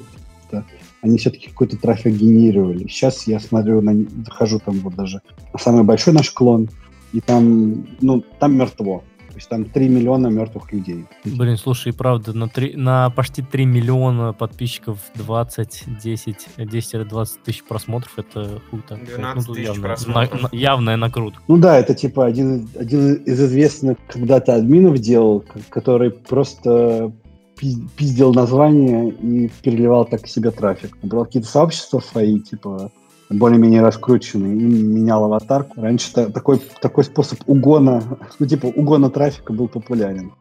они все-таки какой-то трафик генерировали. Сейчас я смотрю, на, захожу там вот даже на самый большой наш клон, и там, ну, там мертво. То есть там 3 миллиона мертвых людей. Блин, слушай, правда, на, 3, на почти 3 миллиона подписчиков 20, 10, 10-20 тысяч просмотров, это хуй-то. 12 ну, тысяч явно, просмотров. На, явная накрутка. Ну да, это типа один, один из известных когда-то админов делал, который просто пиздил название и переливал так себе трафик. Брал какие-то сообщества свои, типа, более-менее раскрученные, и менял аватарку. Раньше такой, такой способ угона, ну, типа, угона трафика был популярен.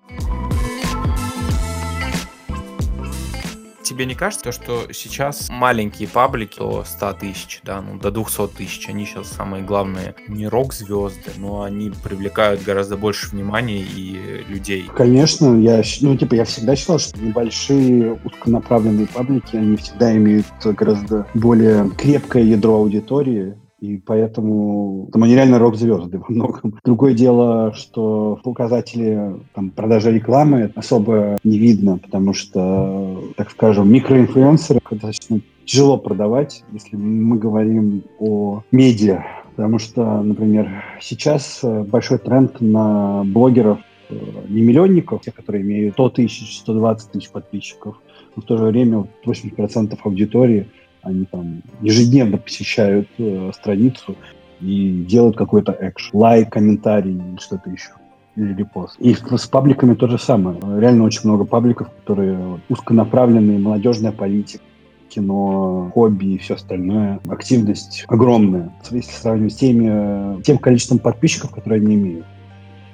Тебе не кажется, что сейчас маленькие паблики до 100 тысяч, да, ну до 200 тысяч, они сейчас самые главные не рок-звезды, но они привлекают гораздо больше внимания и людей. Конечно, я, ну, типа, я всегда считал, что небольшие узконаправленные паблики, они всегда имеют гораздо более крепкое ядро аудитории, И поэтому там они реально рок-звезды во многом. Другое дело, что показатели там, продажи рекламы особо не видно, потому что, так скажем, микроинфлюенсеры достаточно тяжело продавать, если мы говорим о медиа. Потому что, например, сейчас большой тренд на блогеров э, не миллионников, те, которые имеют 100 тысяч, 120 тысяч подписчиков, но в то же время 80% аудитории они там ежедневно посещают э, страницу и делают какой-то экшен. Лайк, комментарий или что-то еще. Или репост. И с пабликами то же самое. Реально очень много пабликов, которые узконаправленные, молодежная политика, кино, хобби и все остальное. Активность огромная, если сравнивать с теми, тем количеством подписчиков, которые они имеют.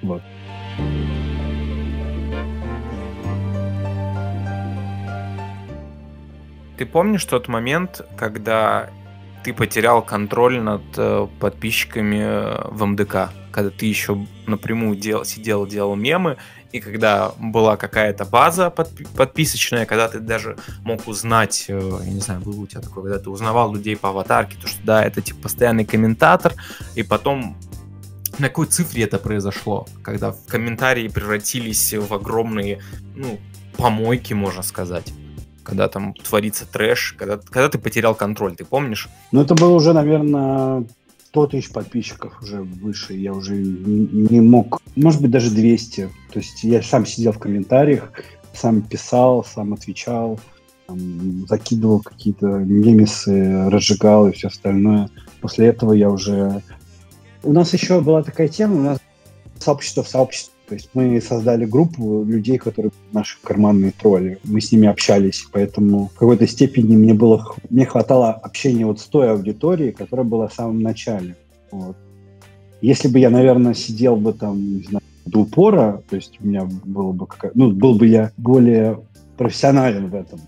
Вот. Ты помнишь тот момент, когда ты потерял контроль над э, подписчиками э, в МДК, когда ты еще напрямую дел, сидел, делал мемы, и когда была какая-то база подпи- подписочная, когда ты даже мог узнать, э, я не знаю, был у тебя такой, когда ты узнавал людей по аватарке, то что да, это типа постоянный комментатор, и потом на какой цифре это произошло, когда комментарии превратились в огромные, ну, помойки, можно сказать когда там творится трэш, когда, когда ты потерял контроль, ты помнишь? Ну, это было уже, наверное, 100 тысяч подписчиков уже выше, я уже не, мог, может быть, даже 200. То есть я сам сидел в комментариях, сам писал, сам отвечал, там, закидывал какие-то мемесы, разжигал и все остальное. После этого я уже... У нас еще была такая тема, у нас сообщество в сообществе то есть мы создали группу людей, которые наши карманные тролли. Мы с ними общались, поэтому в какой-то степени мне было мне хватало общения вот с той аудиторией, которая была в самом начале. Вот. Если бы я, наверное, сидел бы там, не знаю, до упора, то есть у меня было бы какая ну, был бы я более профессионален в этом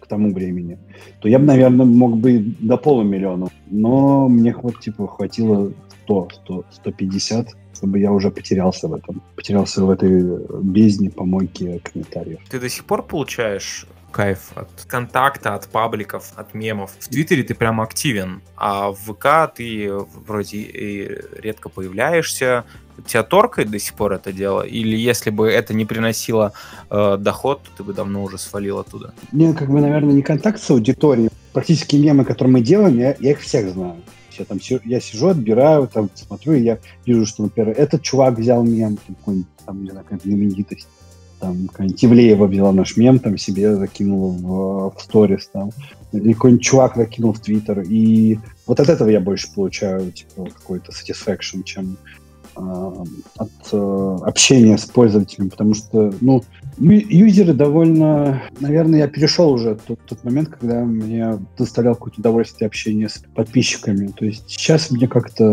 к тому времени, то я бы, наверное, мог бы до полумиллиона. Но мне вот, типа, хватило 100, 100, 150 чтобы я уже потерялся в этом. Потерялся в этой бездне помойки комментариев. Ты до сих пор получаешь кайф от контакта, от пабликов, от мемов. В Твиттере ты прям активен, а в ВК ты вроде и редко появляешься. Тебя торкает до сих пор это дело? Или если бы это не приносило э, доход, то ты бы давно уже свалил оттуда? Не, как бы, наверное, не контакт с аудиторией. Практически мемы, которые мы делаем, я, я их всех знаю. Я там я сижу, отбираю, там смотрю, и я вижу, что, например, этот чувак взял мем, какой-нибудь, там, не знаю, какая-то знаменитость, там, какая-нибудь Ивлеева взяла наш мем, там, себе закинула в, в сторис, там, или какой-нибудь чувак закинул в Твиттер, и вот от этого я больше получаю, типа, какой-то satisfaction, чем от э, общения с пользователем, потому что, ну, Юзеры довольно... Наверное, я перешел уже тот, тот момент, когда мне доставлял какое-то удовольствие общение с подписчиками. То есть сейчас мне как-то...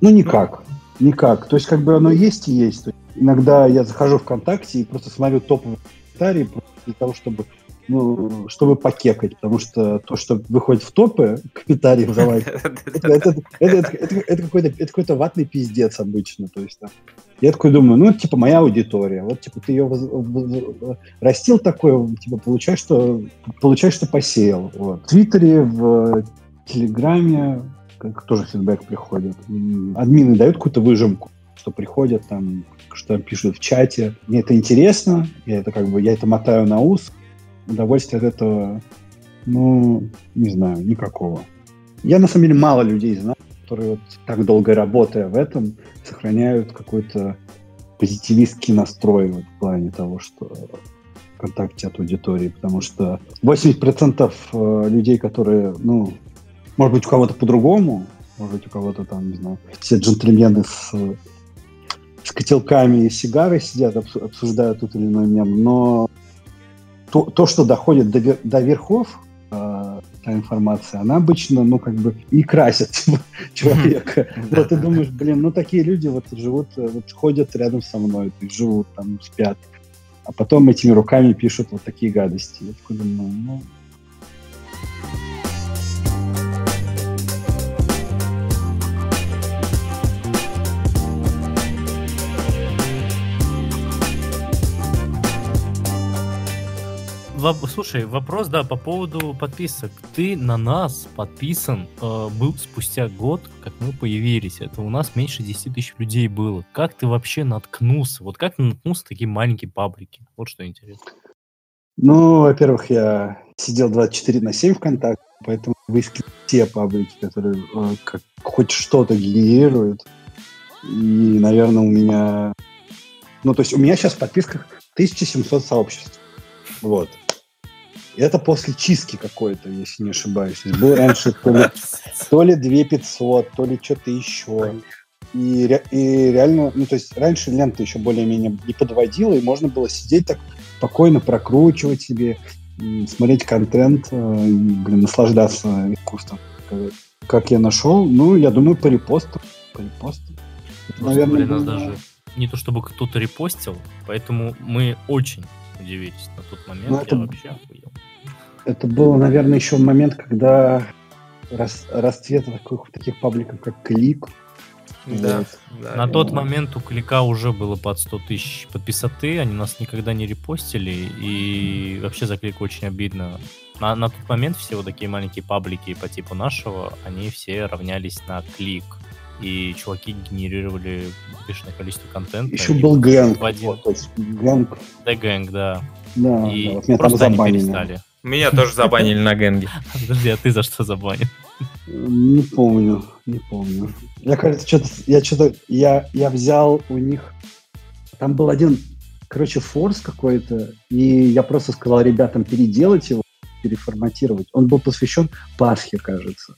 Ну, никак. Никак. То есть как бы оно есть и есть. иногда я захожу ВКонтакте и просто смотрю топовые комментарии для того, чтобы ну, чтобы покекать, потому что то, что выходит в топы комментариев давать, это какой-то ватный пиздец обычно. То есть я такой думаю, ну, типа, моя аудитория. Вот, типа, ты ее растил такой, типа, получаешь, что, получаешь, что посеял. В Твиттере, в Телеграме тоже фидбэк приходит. Админы дают какую-то выжимку, что приходят там, что пишут в чате. Мне это интересно, я это как бы, я это мотаю на ус. Удовольствия от этого, ну, не знаю, никакого. Я, на самом деле, мало людей знаю, которые вот так долго работая в этом, сохраняют какой-то позитивистский настрой вот, в плане того, что ВКонтакте от аудитории, потому что 80% э, людей, которые, ну, может быть, у кого-то по-другому, может быть, у кого-то там, не знаю, все джентльмены с, с котелками и сигарой сидят, обсуждают тот или иной мем, но то, то что доходит до, до верхов, э, та информация, она обычно, ну, как бы и красит человека. Вот ты думаешь, блин, ну, такие люди вот живут, э, вот ходят рядом со мной, живут там, спят, а потом этими руками пишут вот такие гадости. Я такой думаю, ну, воп- слушай, вопрос, да, по поводу подписок. Ты на нас подписан э, был спустя год, как мы появились. Это у нас меньше 10 тысяч людей было. Как ты вообще наткнулся? Вот как ты наткнулся на такие маленькие паблики? Вот что интересно. Ну, во-первых, я сидел 24 на 7 ВКонтакте, поэтому выискивал те паблики, которые э, как, хоть что-то генерируют. И, наверное, у меня... Ну, то есть у меня сейчас в подписках 1700 сообществ. Вот. Это после чистки какой-то, если не ошибаюсь. Был раньше то ли, то ли 2500, то ли что-то еще. И, и реально, ну, то есть раньше лента еще более-менее не подводила, и можно было сидеть так спокойно, прокручивать себе, смотреть контент, э, блин, наслаждаться искусством. Как- я нашел? Ну, я думаю, по репосту. По репосту. Просто, блин, нас было- даже не то чтобы кто-то репостил, поэтому мы очень удивились на тот момент. Ну, Я это- вообще охуел. Это был, наверное, еще момент, когда рас- расцвет таких, таких пабликов, как Клик. Да, Вот. да. На да. тот момент у Клика уже было под 100 тысяч подписоты, они нас никогда не репостили, и вообще за Клик очень обидно. На, на тот момент все вот такие маленькие паблики по типу нашего, они все равнялись на Клик. И чуваки генерировали бешеное количество контента. Еще был Гэнг. в один- Вот, Гэнг, The Gang, да. да, и да, вот просто они забанили. перестали. Меня тоже забанили на Генге. Подожди, а ты за что забанил? Не помню, не помню. Я, кажется, что-то, я что-то, я, я взял у них, там был один, короче, форс какой-то, и я просто сказал ребятам переделать его, переформатировать. Он был посвящен Пасхе, кажется.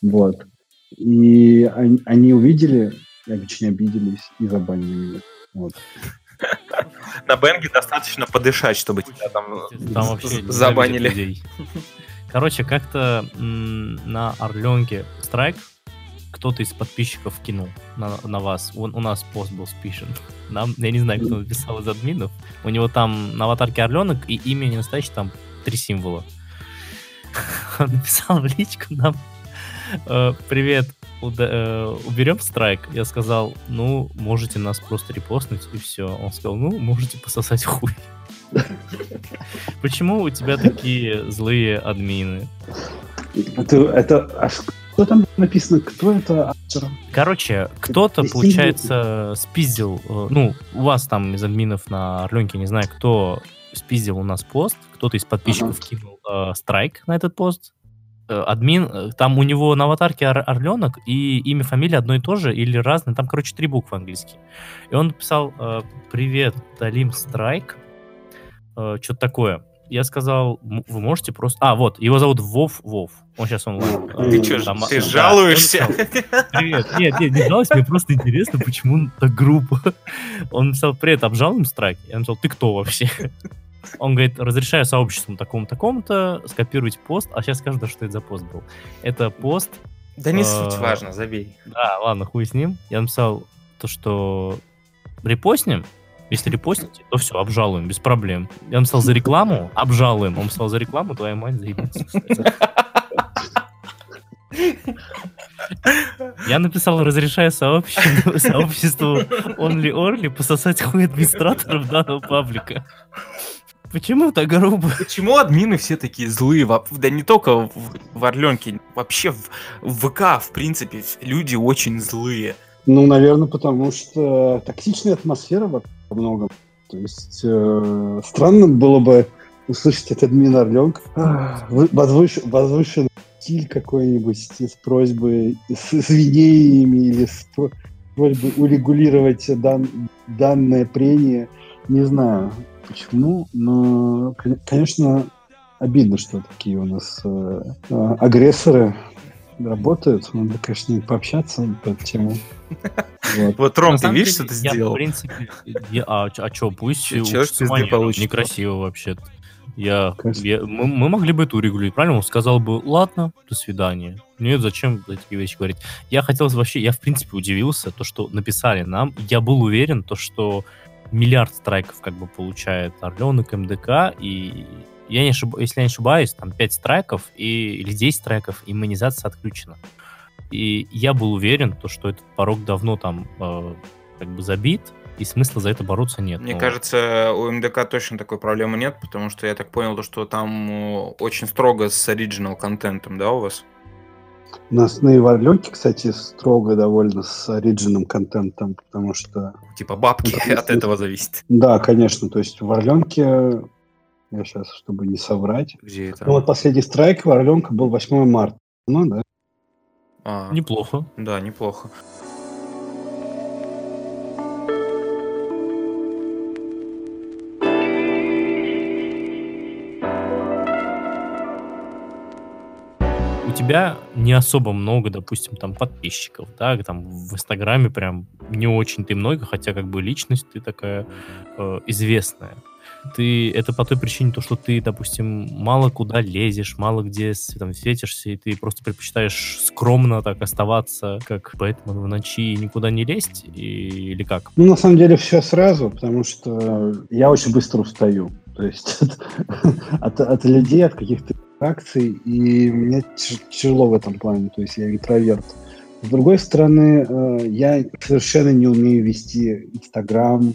Вот. И они, они увидели, и очень обиделись и забанили меня. Вот. На Бенге достаточно подышать, чтобы тебя там Там вообще забанили. людей. Короче, как-то на Орленке страйк кто-то из подписчиков кинул на, на вас. Он- у нас пост был спишен. Нам, я не знаю, кто написал из админов. У него там на аватарке Орленок и имя не настоящее, там три символа. Он написал в личку нам Привет, уда- э, уберем страйк? Я сказал, ну, можете нас просто репостнуть, и все. Он сказал, ну, можете пососать хуй. Почему у тебя такие злые админы? Это, это, а что там написано? Кто это автор? Короче, кто-то, получается, спиздил, э, ну, у вас там из админов на Орленке, не знаю, кто спиздил у нас пост, кто-то из подписчиков кинул э, страйк на этот пост. Э, админ, э, там у него на аватарке ор- Орленок и имя, фамилия одно и то же или разное, там, короче, три буквы английские. И он написал э, «Привет, Талим Страйк», что-то такое. Я сказал, «М- вы можете просто... А, вот, его зовут Вов Вов. Он сейчас онлайн. Ты что, там, ты да, жалуешься? он написал, Привет. Нет, нет, не жалуюсь, мне просто интересно, почему так грубо. Он написал, привет, обжалуем страйк? Я написал, ты кто вообще? Он говорит, разрешаю сообществу такому-такому-то скопировать пост, а сейчас скажу, что это за пост был. Это пост, Да не суть Э, важно, забей. да, ладно, хуй с ним. Я написал то, что репостнем, если репостните, то все, обжалуем, без проблем. Я написал за рекламу, обжалуем. Он написал за рекламу, твоя мать заебется. Я написал, разрешаю сообществу, сообществу Only Orly пососать хуй администраторов данного паблика. Почему так грубо? Почему админы все такие злые? Да не только в, в Орленке, вообще в, в ВК, в принципе, люди очень злые. Ну, наверное, потому что токсичная атмосфера во во многом. То есть э, странно было бы услышать от админа Орленка «Ах, вы- возвыш- возвышенный стиль какой-нибудь с просьбой, с извинениями или с про- просьбой урегулировать дан- данное прение. Не знаю почему, но, кон- конечно, обидно, что такие у нас э, э, агрессоры работают. Надо, конечно, пообщаться по эту тему. Вот. Вот, Ром, ты видишь, что ты я, сделал? В принципе, а, а что, пусть учится Некрасиво вообще-то. Я, я- мы, мы могли бы это урегулировать, правильно? Он сказал бы, ладно, до свидания. Нет, зачем такие вещи говорить? Я хотел вообще, я в принципе удивился, то, что написали нам. Я был уверен, то, что миллиард страйков как бы получает Орленок, МДК, и я не ошиб... если я не ошибаюсь, там 5 страйков и... или 10 страйков, и монетизация отключена. И я был уверен, то, что этот порог давно там э, как бы забит, и смысла за это бороться нет. Мне Ну, кажется, у МДК точно такой проблемы нет, потому что я так понял, то, что там э, очень строго с оригинал контентом, да, у вас? У нас на Иварленке, кстати, строго довольно с оригинальным контентом, потому что, Типа бабки Ну, от этого зависит. да, конечно, то есть в Орленке, я сейчас, чтобы не соврать, Где это? ну вот последний страйк в Орленка был 8 марта, ну да. А, Неплохо. Да, неплохо. Тебя не особо много, допустим, там подписчиков, да, там в Инстаграме прям не очень ты много, хотя как бы личность ты такая э, известная. Ты это по той причине, то, что ты, допустим, мало куда лезешь, мало где там светишься, и ты просто предпочитаешь скромно так оставаться, как Бэтмен в ночи, и никуда не лезть, и- или как? Ну, на самом деле, все сразу, потому что я очень быстро устаю. То есть от, от людей, от каких-то акций, и мне тяж- тяжело в этом плане, то есть я интроверт. С другой стороны, э, я совершенно не умею вести Инстаграм,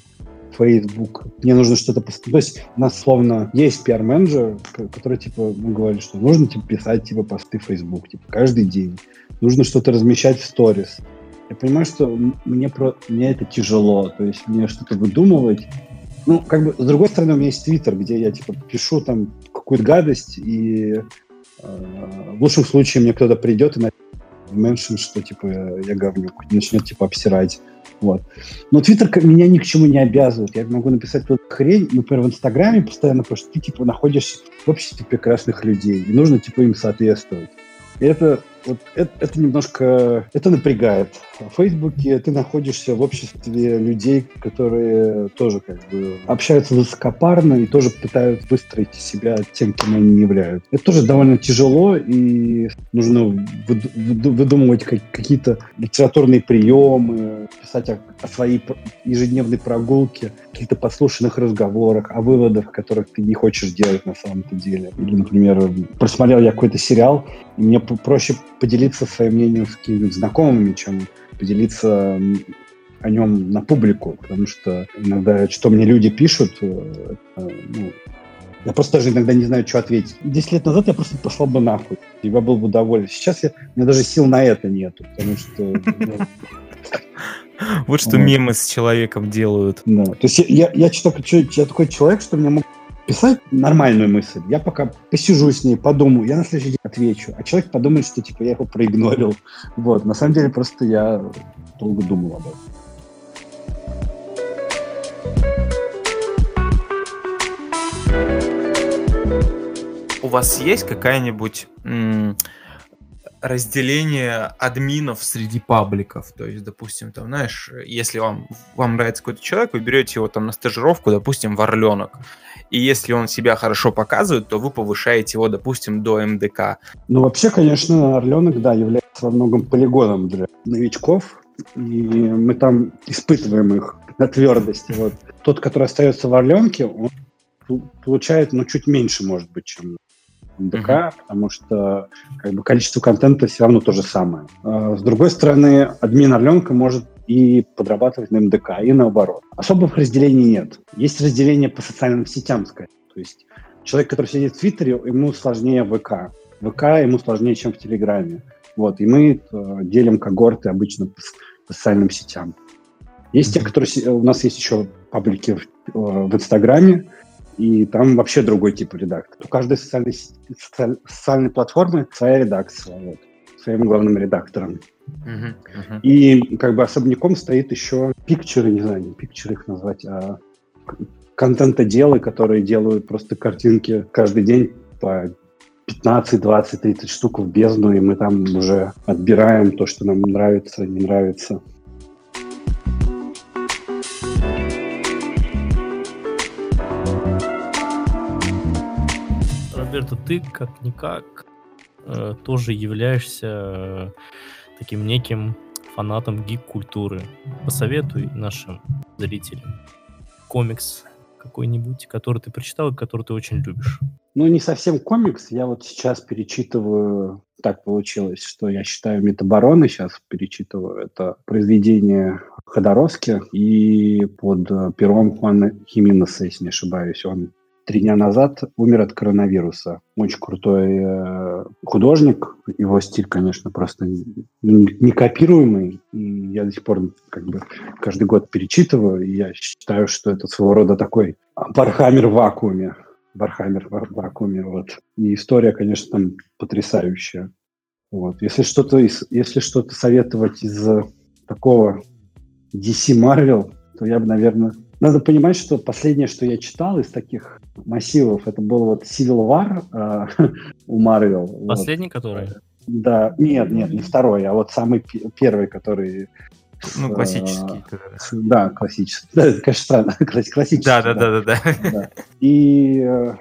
Facebook. Мне нужно что-то... То есть у нас словно есть пиар-менеджер, ко- который, типа, мы говорили, что нужно, типа, писать, типа, посты в Facebook, типа, каждый день. Нужно что-то размещать в сторис. Я понимаю, что мне, про... мне это тяжело, то есть мне что-то выдумывать. Ну, как бы, с другой стороны, у меня есть Твиттер, где я, типа, пишу там какую-то гадость, и э, в лучшем случае мне кто-то придет и напишет меншин, что, типа, я говнюк, и начнет, типа, обсирать. Вот. Но Твиттер меня ни к чему не обязывает. Я могу написать тут хрень, например, в Инстаграме постоянно, потому что ты, типа, находишься в обществе прекрасных людей, и нужно, типа, им соответствовать. И это, вот, это, это немножко, это напрягает. Фейсбуке ты находишься в обществе людей, которые тоже как бы общаются высокопарно и тоже пытаются выстроить себя тем, кем они не являются. Это тоже довольно тяжело, и нужно выд- выд- выдумывать как- какие-то литературные приемы, писать о, о своей ежедневной прогулке, каких-то послушанных разговорах, о выводах, которых ты не хочешь делать на самом-то деле. Или, например, просмотрел я какой-то сериал, и мне проще поделиться своим мнением с какими-нибудь знакомыми, чем поделиться о нем на публику, потому что иногда, что мне люди пишут, э, это, ну, я просто даже иногда не знаю, что ответить. Десять лет назад я просто послал бы нахуй, я был бы доволен. Сейчас я, у меня даже сил на это нету, потому что... ну, Вот что мемы с человеком делают. Да. То есть я, я, я, такой человек, что мне мог писать нормальную мысль. Я пока посижу с ней, подумаю, я на следующий день отвечу. А человек подумает, что типа я его проигнорил. Вот. На самом деле просто я долго думал об этом. У вас есть какая-нибудь разделение админов среди пабликов? То есть, допустим, там, знаешь, если вам, вам нравится какой-то человек, вы берете его там на стажировку, допустим, в Орленок. И если он себя хорошо показывает, то вы повышаете его, допустим, до МДК. Ну, вообще, конечно, Орленок, да, является во многом полигоном для новичков. И мы там испытываем их на твердость. Вот. Тот, который остается в Орленке, он получает, ну, чуть меньше, может быть, чем МДК, потому что как бы, количество контента все равно то же самое. А, С другой стороны, админ Орленка может и подрабатывать на МДК, и наоборот. Особых разделений нет. Есть разделение по социальным сетям, скорее. То есть человек, который сидит в Твиттере, ему сложнее ВК. ВК ему сложнее, чем в Телеграме. Вот, и мы э, делим когорты обычно по, по социальным сетям. Есть те, которые... У нас есть еще паблики в, э, в Инстаграме, и там вообще другой тип редактора. У каждой социальной, социальной платформы своя редакция, вот, своим главным редактором. Мгм, мгм. И как бы особняком стоит еще пикчеры, не знаю, не пикчеры их назвать, а контентоделы, которые делают просто картинки каждый день по 15, 20, 30 штук в бездну, и мы там уже отбираем то, что нам нравится, не нравится. Роберто, ты как-никак э, тоже являешься э, таким неким фанатом гик-культуры. Посоветуй нашим зрителям комикс какой-нибудь, который ты прочитал и который ты очень любишь. Ну, не совсем комикс. Я вот сейчас перечитываю... Так получилось, что я считаю Метабороны сейчас перечитываю. Это произведение Ходоровске и под э, пером Хуана Химинеса, если не ошибаюсь. Он три дня назад умер от коронавируса. Очень крутой э, художник. Его стиль, конечно, просто некопируемый. И я до сих пор как бы каждый год перечитываю. И я считаю, что это своего рода такой Warhammer в вакууме. Warhammer в вакууме. Вот. И история, конечно, там потрясающая. Вот. Если что-то, если что-то советовать из такого DC Marvel, то я бы, наверное... Надо понимать, что последнее, что я читал из таких массивов, это был вот Civil War э, у Marvel. Последний, вот. который? Да, нет, нет, не второй, а вот самый первый, который ну, классический. Э, да, классический. Да, конечно, странно. Классический. Да, да, да, да. да. И э,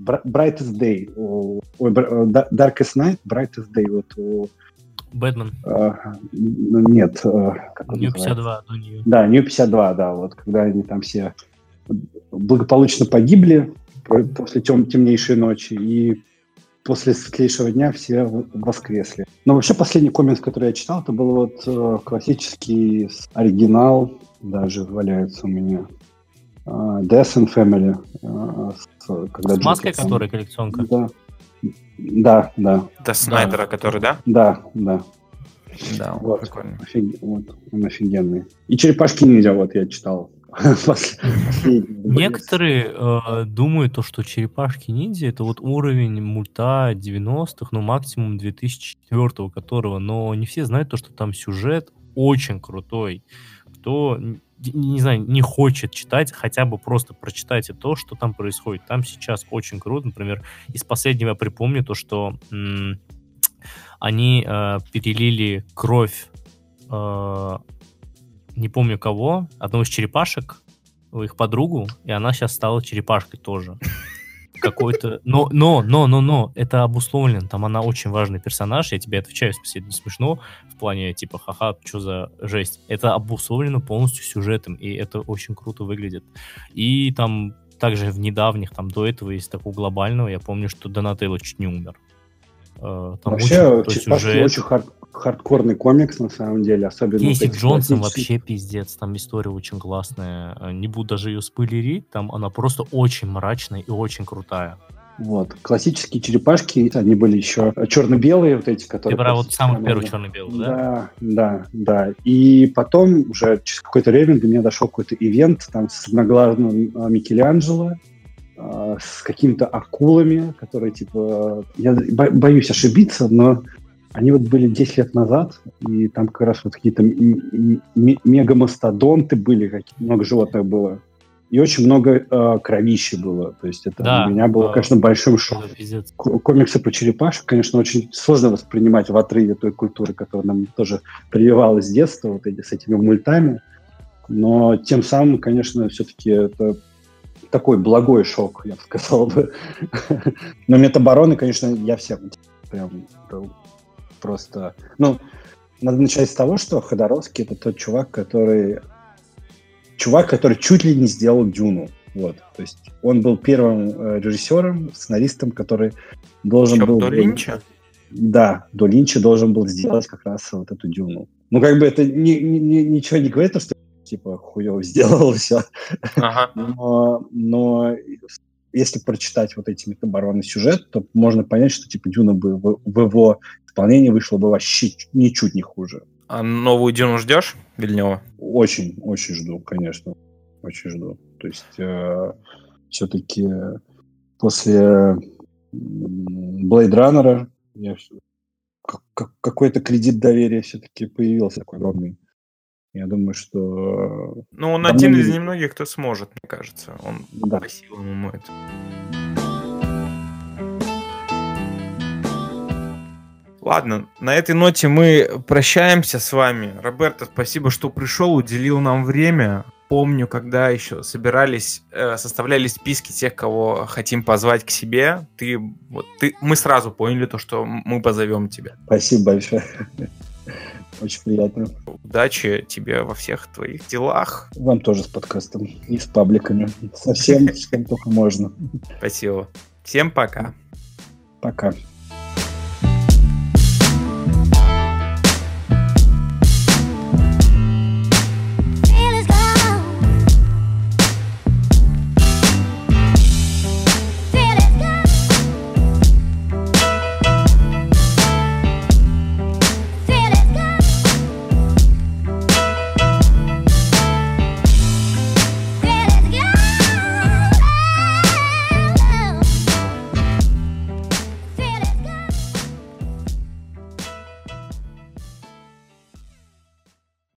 Brightest Day. Ой, Darkest Night, Brightest Day. Вот у Бэтмен. А, нет. Нью 52 до нее. Да, Нью 52, да. Вот когда они там все благополучно погибли после тем, темнейшей ночи, и после светлейшего дня все воскресли. Но вообще последний комикс, который я читал, это был вот э, классический оригинал, даже валяется у меня. Uh, Death and Family. С, когда с маской, которая коллекционка? Да. Да, да. Это Снайдера, да. который, да? Да, да. Да, он вот, прикольный. Офиг... Вот, он офигенный. И черепашки ниндзя, вот я читал. Некоторые э, думают, то, что черепашки ниндзя это вот уровень мульта 90-х, ну максимум 2004 которого, но не все знают то, что там сюжет очень крутой. Кто не знаю, не хочет читать, хотя бы просто прочитайте то, что там происходит. Там сейчас очень круто. Например, из последнего я припомню то, что м- они э, перелили кровь, э, не помню кого, одного из черепашек, их подругу, и она сейчас стала черепашкой тоже какой-то... Но, но, но, но, но, это обусловлено. Там она очень важный персонаж, я тебе отвечаю, спасибо, не смешно, в плане, типа, ха-ха, что за жесть. Это обусловлено полностью сюжетом, и это очень круто выглядит. И там также в недавних, там, до этого, есть такого глобального, я помню, что Донателло чуть не умер. Э, там Вообще, очень, очень хард, хардкорный комикс, на самом деле, особенно... Кейси Джонсон вообще пиздец, там история очень классная. Э, не буду даже ее спойлерить, там она просто очень мрачная и очень крутая. Вот. Классические черепашки, они были еще черно-белые, вот эти, которые... Ты про вот самый первый черно-белый, да? Да, да, да. И потом уже через какое-то время до меня дошел какой-то ивент там с одноглазным а, Микеланджело, а, с какими-то акулами, которые, типа... Я боюсь ошибиться, но они вот были 10 лет назад, и там как раз вот какие-то мегамастодонты были, много животных было. И очень много э, кровищи было. То есть это да, для меня было, да, конечно, большим шоком. Комиксы про черепашек, конечно, очень сложно воспринимать в отрыве той культуры, которая нам тоже прививалась с детства, вот эти, с этими мультами. Но тем самым, конечно, все-таки это такой благой шок, я бы сказал бы. Но метабороны, конечно, я всем прям просто... Ну, надо начать с того, что Ходоровский это тот чувак, который... Чувак, который чуть ли не сделал Дюну. Вот. То есть он был первым э, режиссером, сценаристом, который должен Еще был... До Линча? Да, до Линча должен был сделать как раз вот эту Дюну. Ну, как бы это ни, ни, ничего не говорит, что типа хуево сделал все. Ага. Но, но если прочитать вот эти метабороны сюжет, то можно понять, что типа Дюна бы в, в его исполнении вышло бы вообще ничуть не хуже. А новую Дюну ждешь, Вильнева? Очень, очень жду, конечно. Очень жду. То есть э, все-таки после Blade Runner я, как, какой-то кредит доверия все-таки появился такой огромный. Я думаю, что... Ну, он один из немногих, кто сможет, мне кажется. Он да. по силам умоет. Ладно, на этой ноте мы прощаемся с вами. Роберто, спасибо, что пришел, уделил нам время. Помню, когда еще собирались, э, составляли списки тех, кого хотим позвать к себе. Ты, вот, ты, мы сразу поняли то, что мы позовем тебя. Спасибо большое. Очень приятно. Удачи тебе во всех твоих делах. Вам тоже с подкастом и с пабликами. Совсем, с кем только можно. Спасибо. Всем пока. Пока.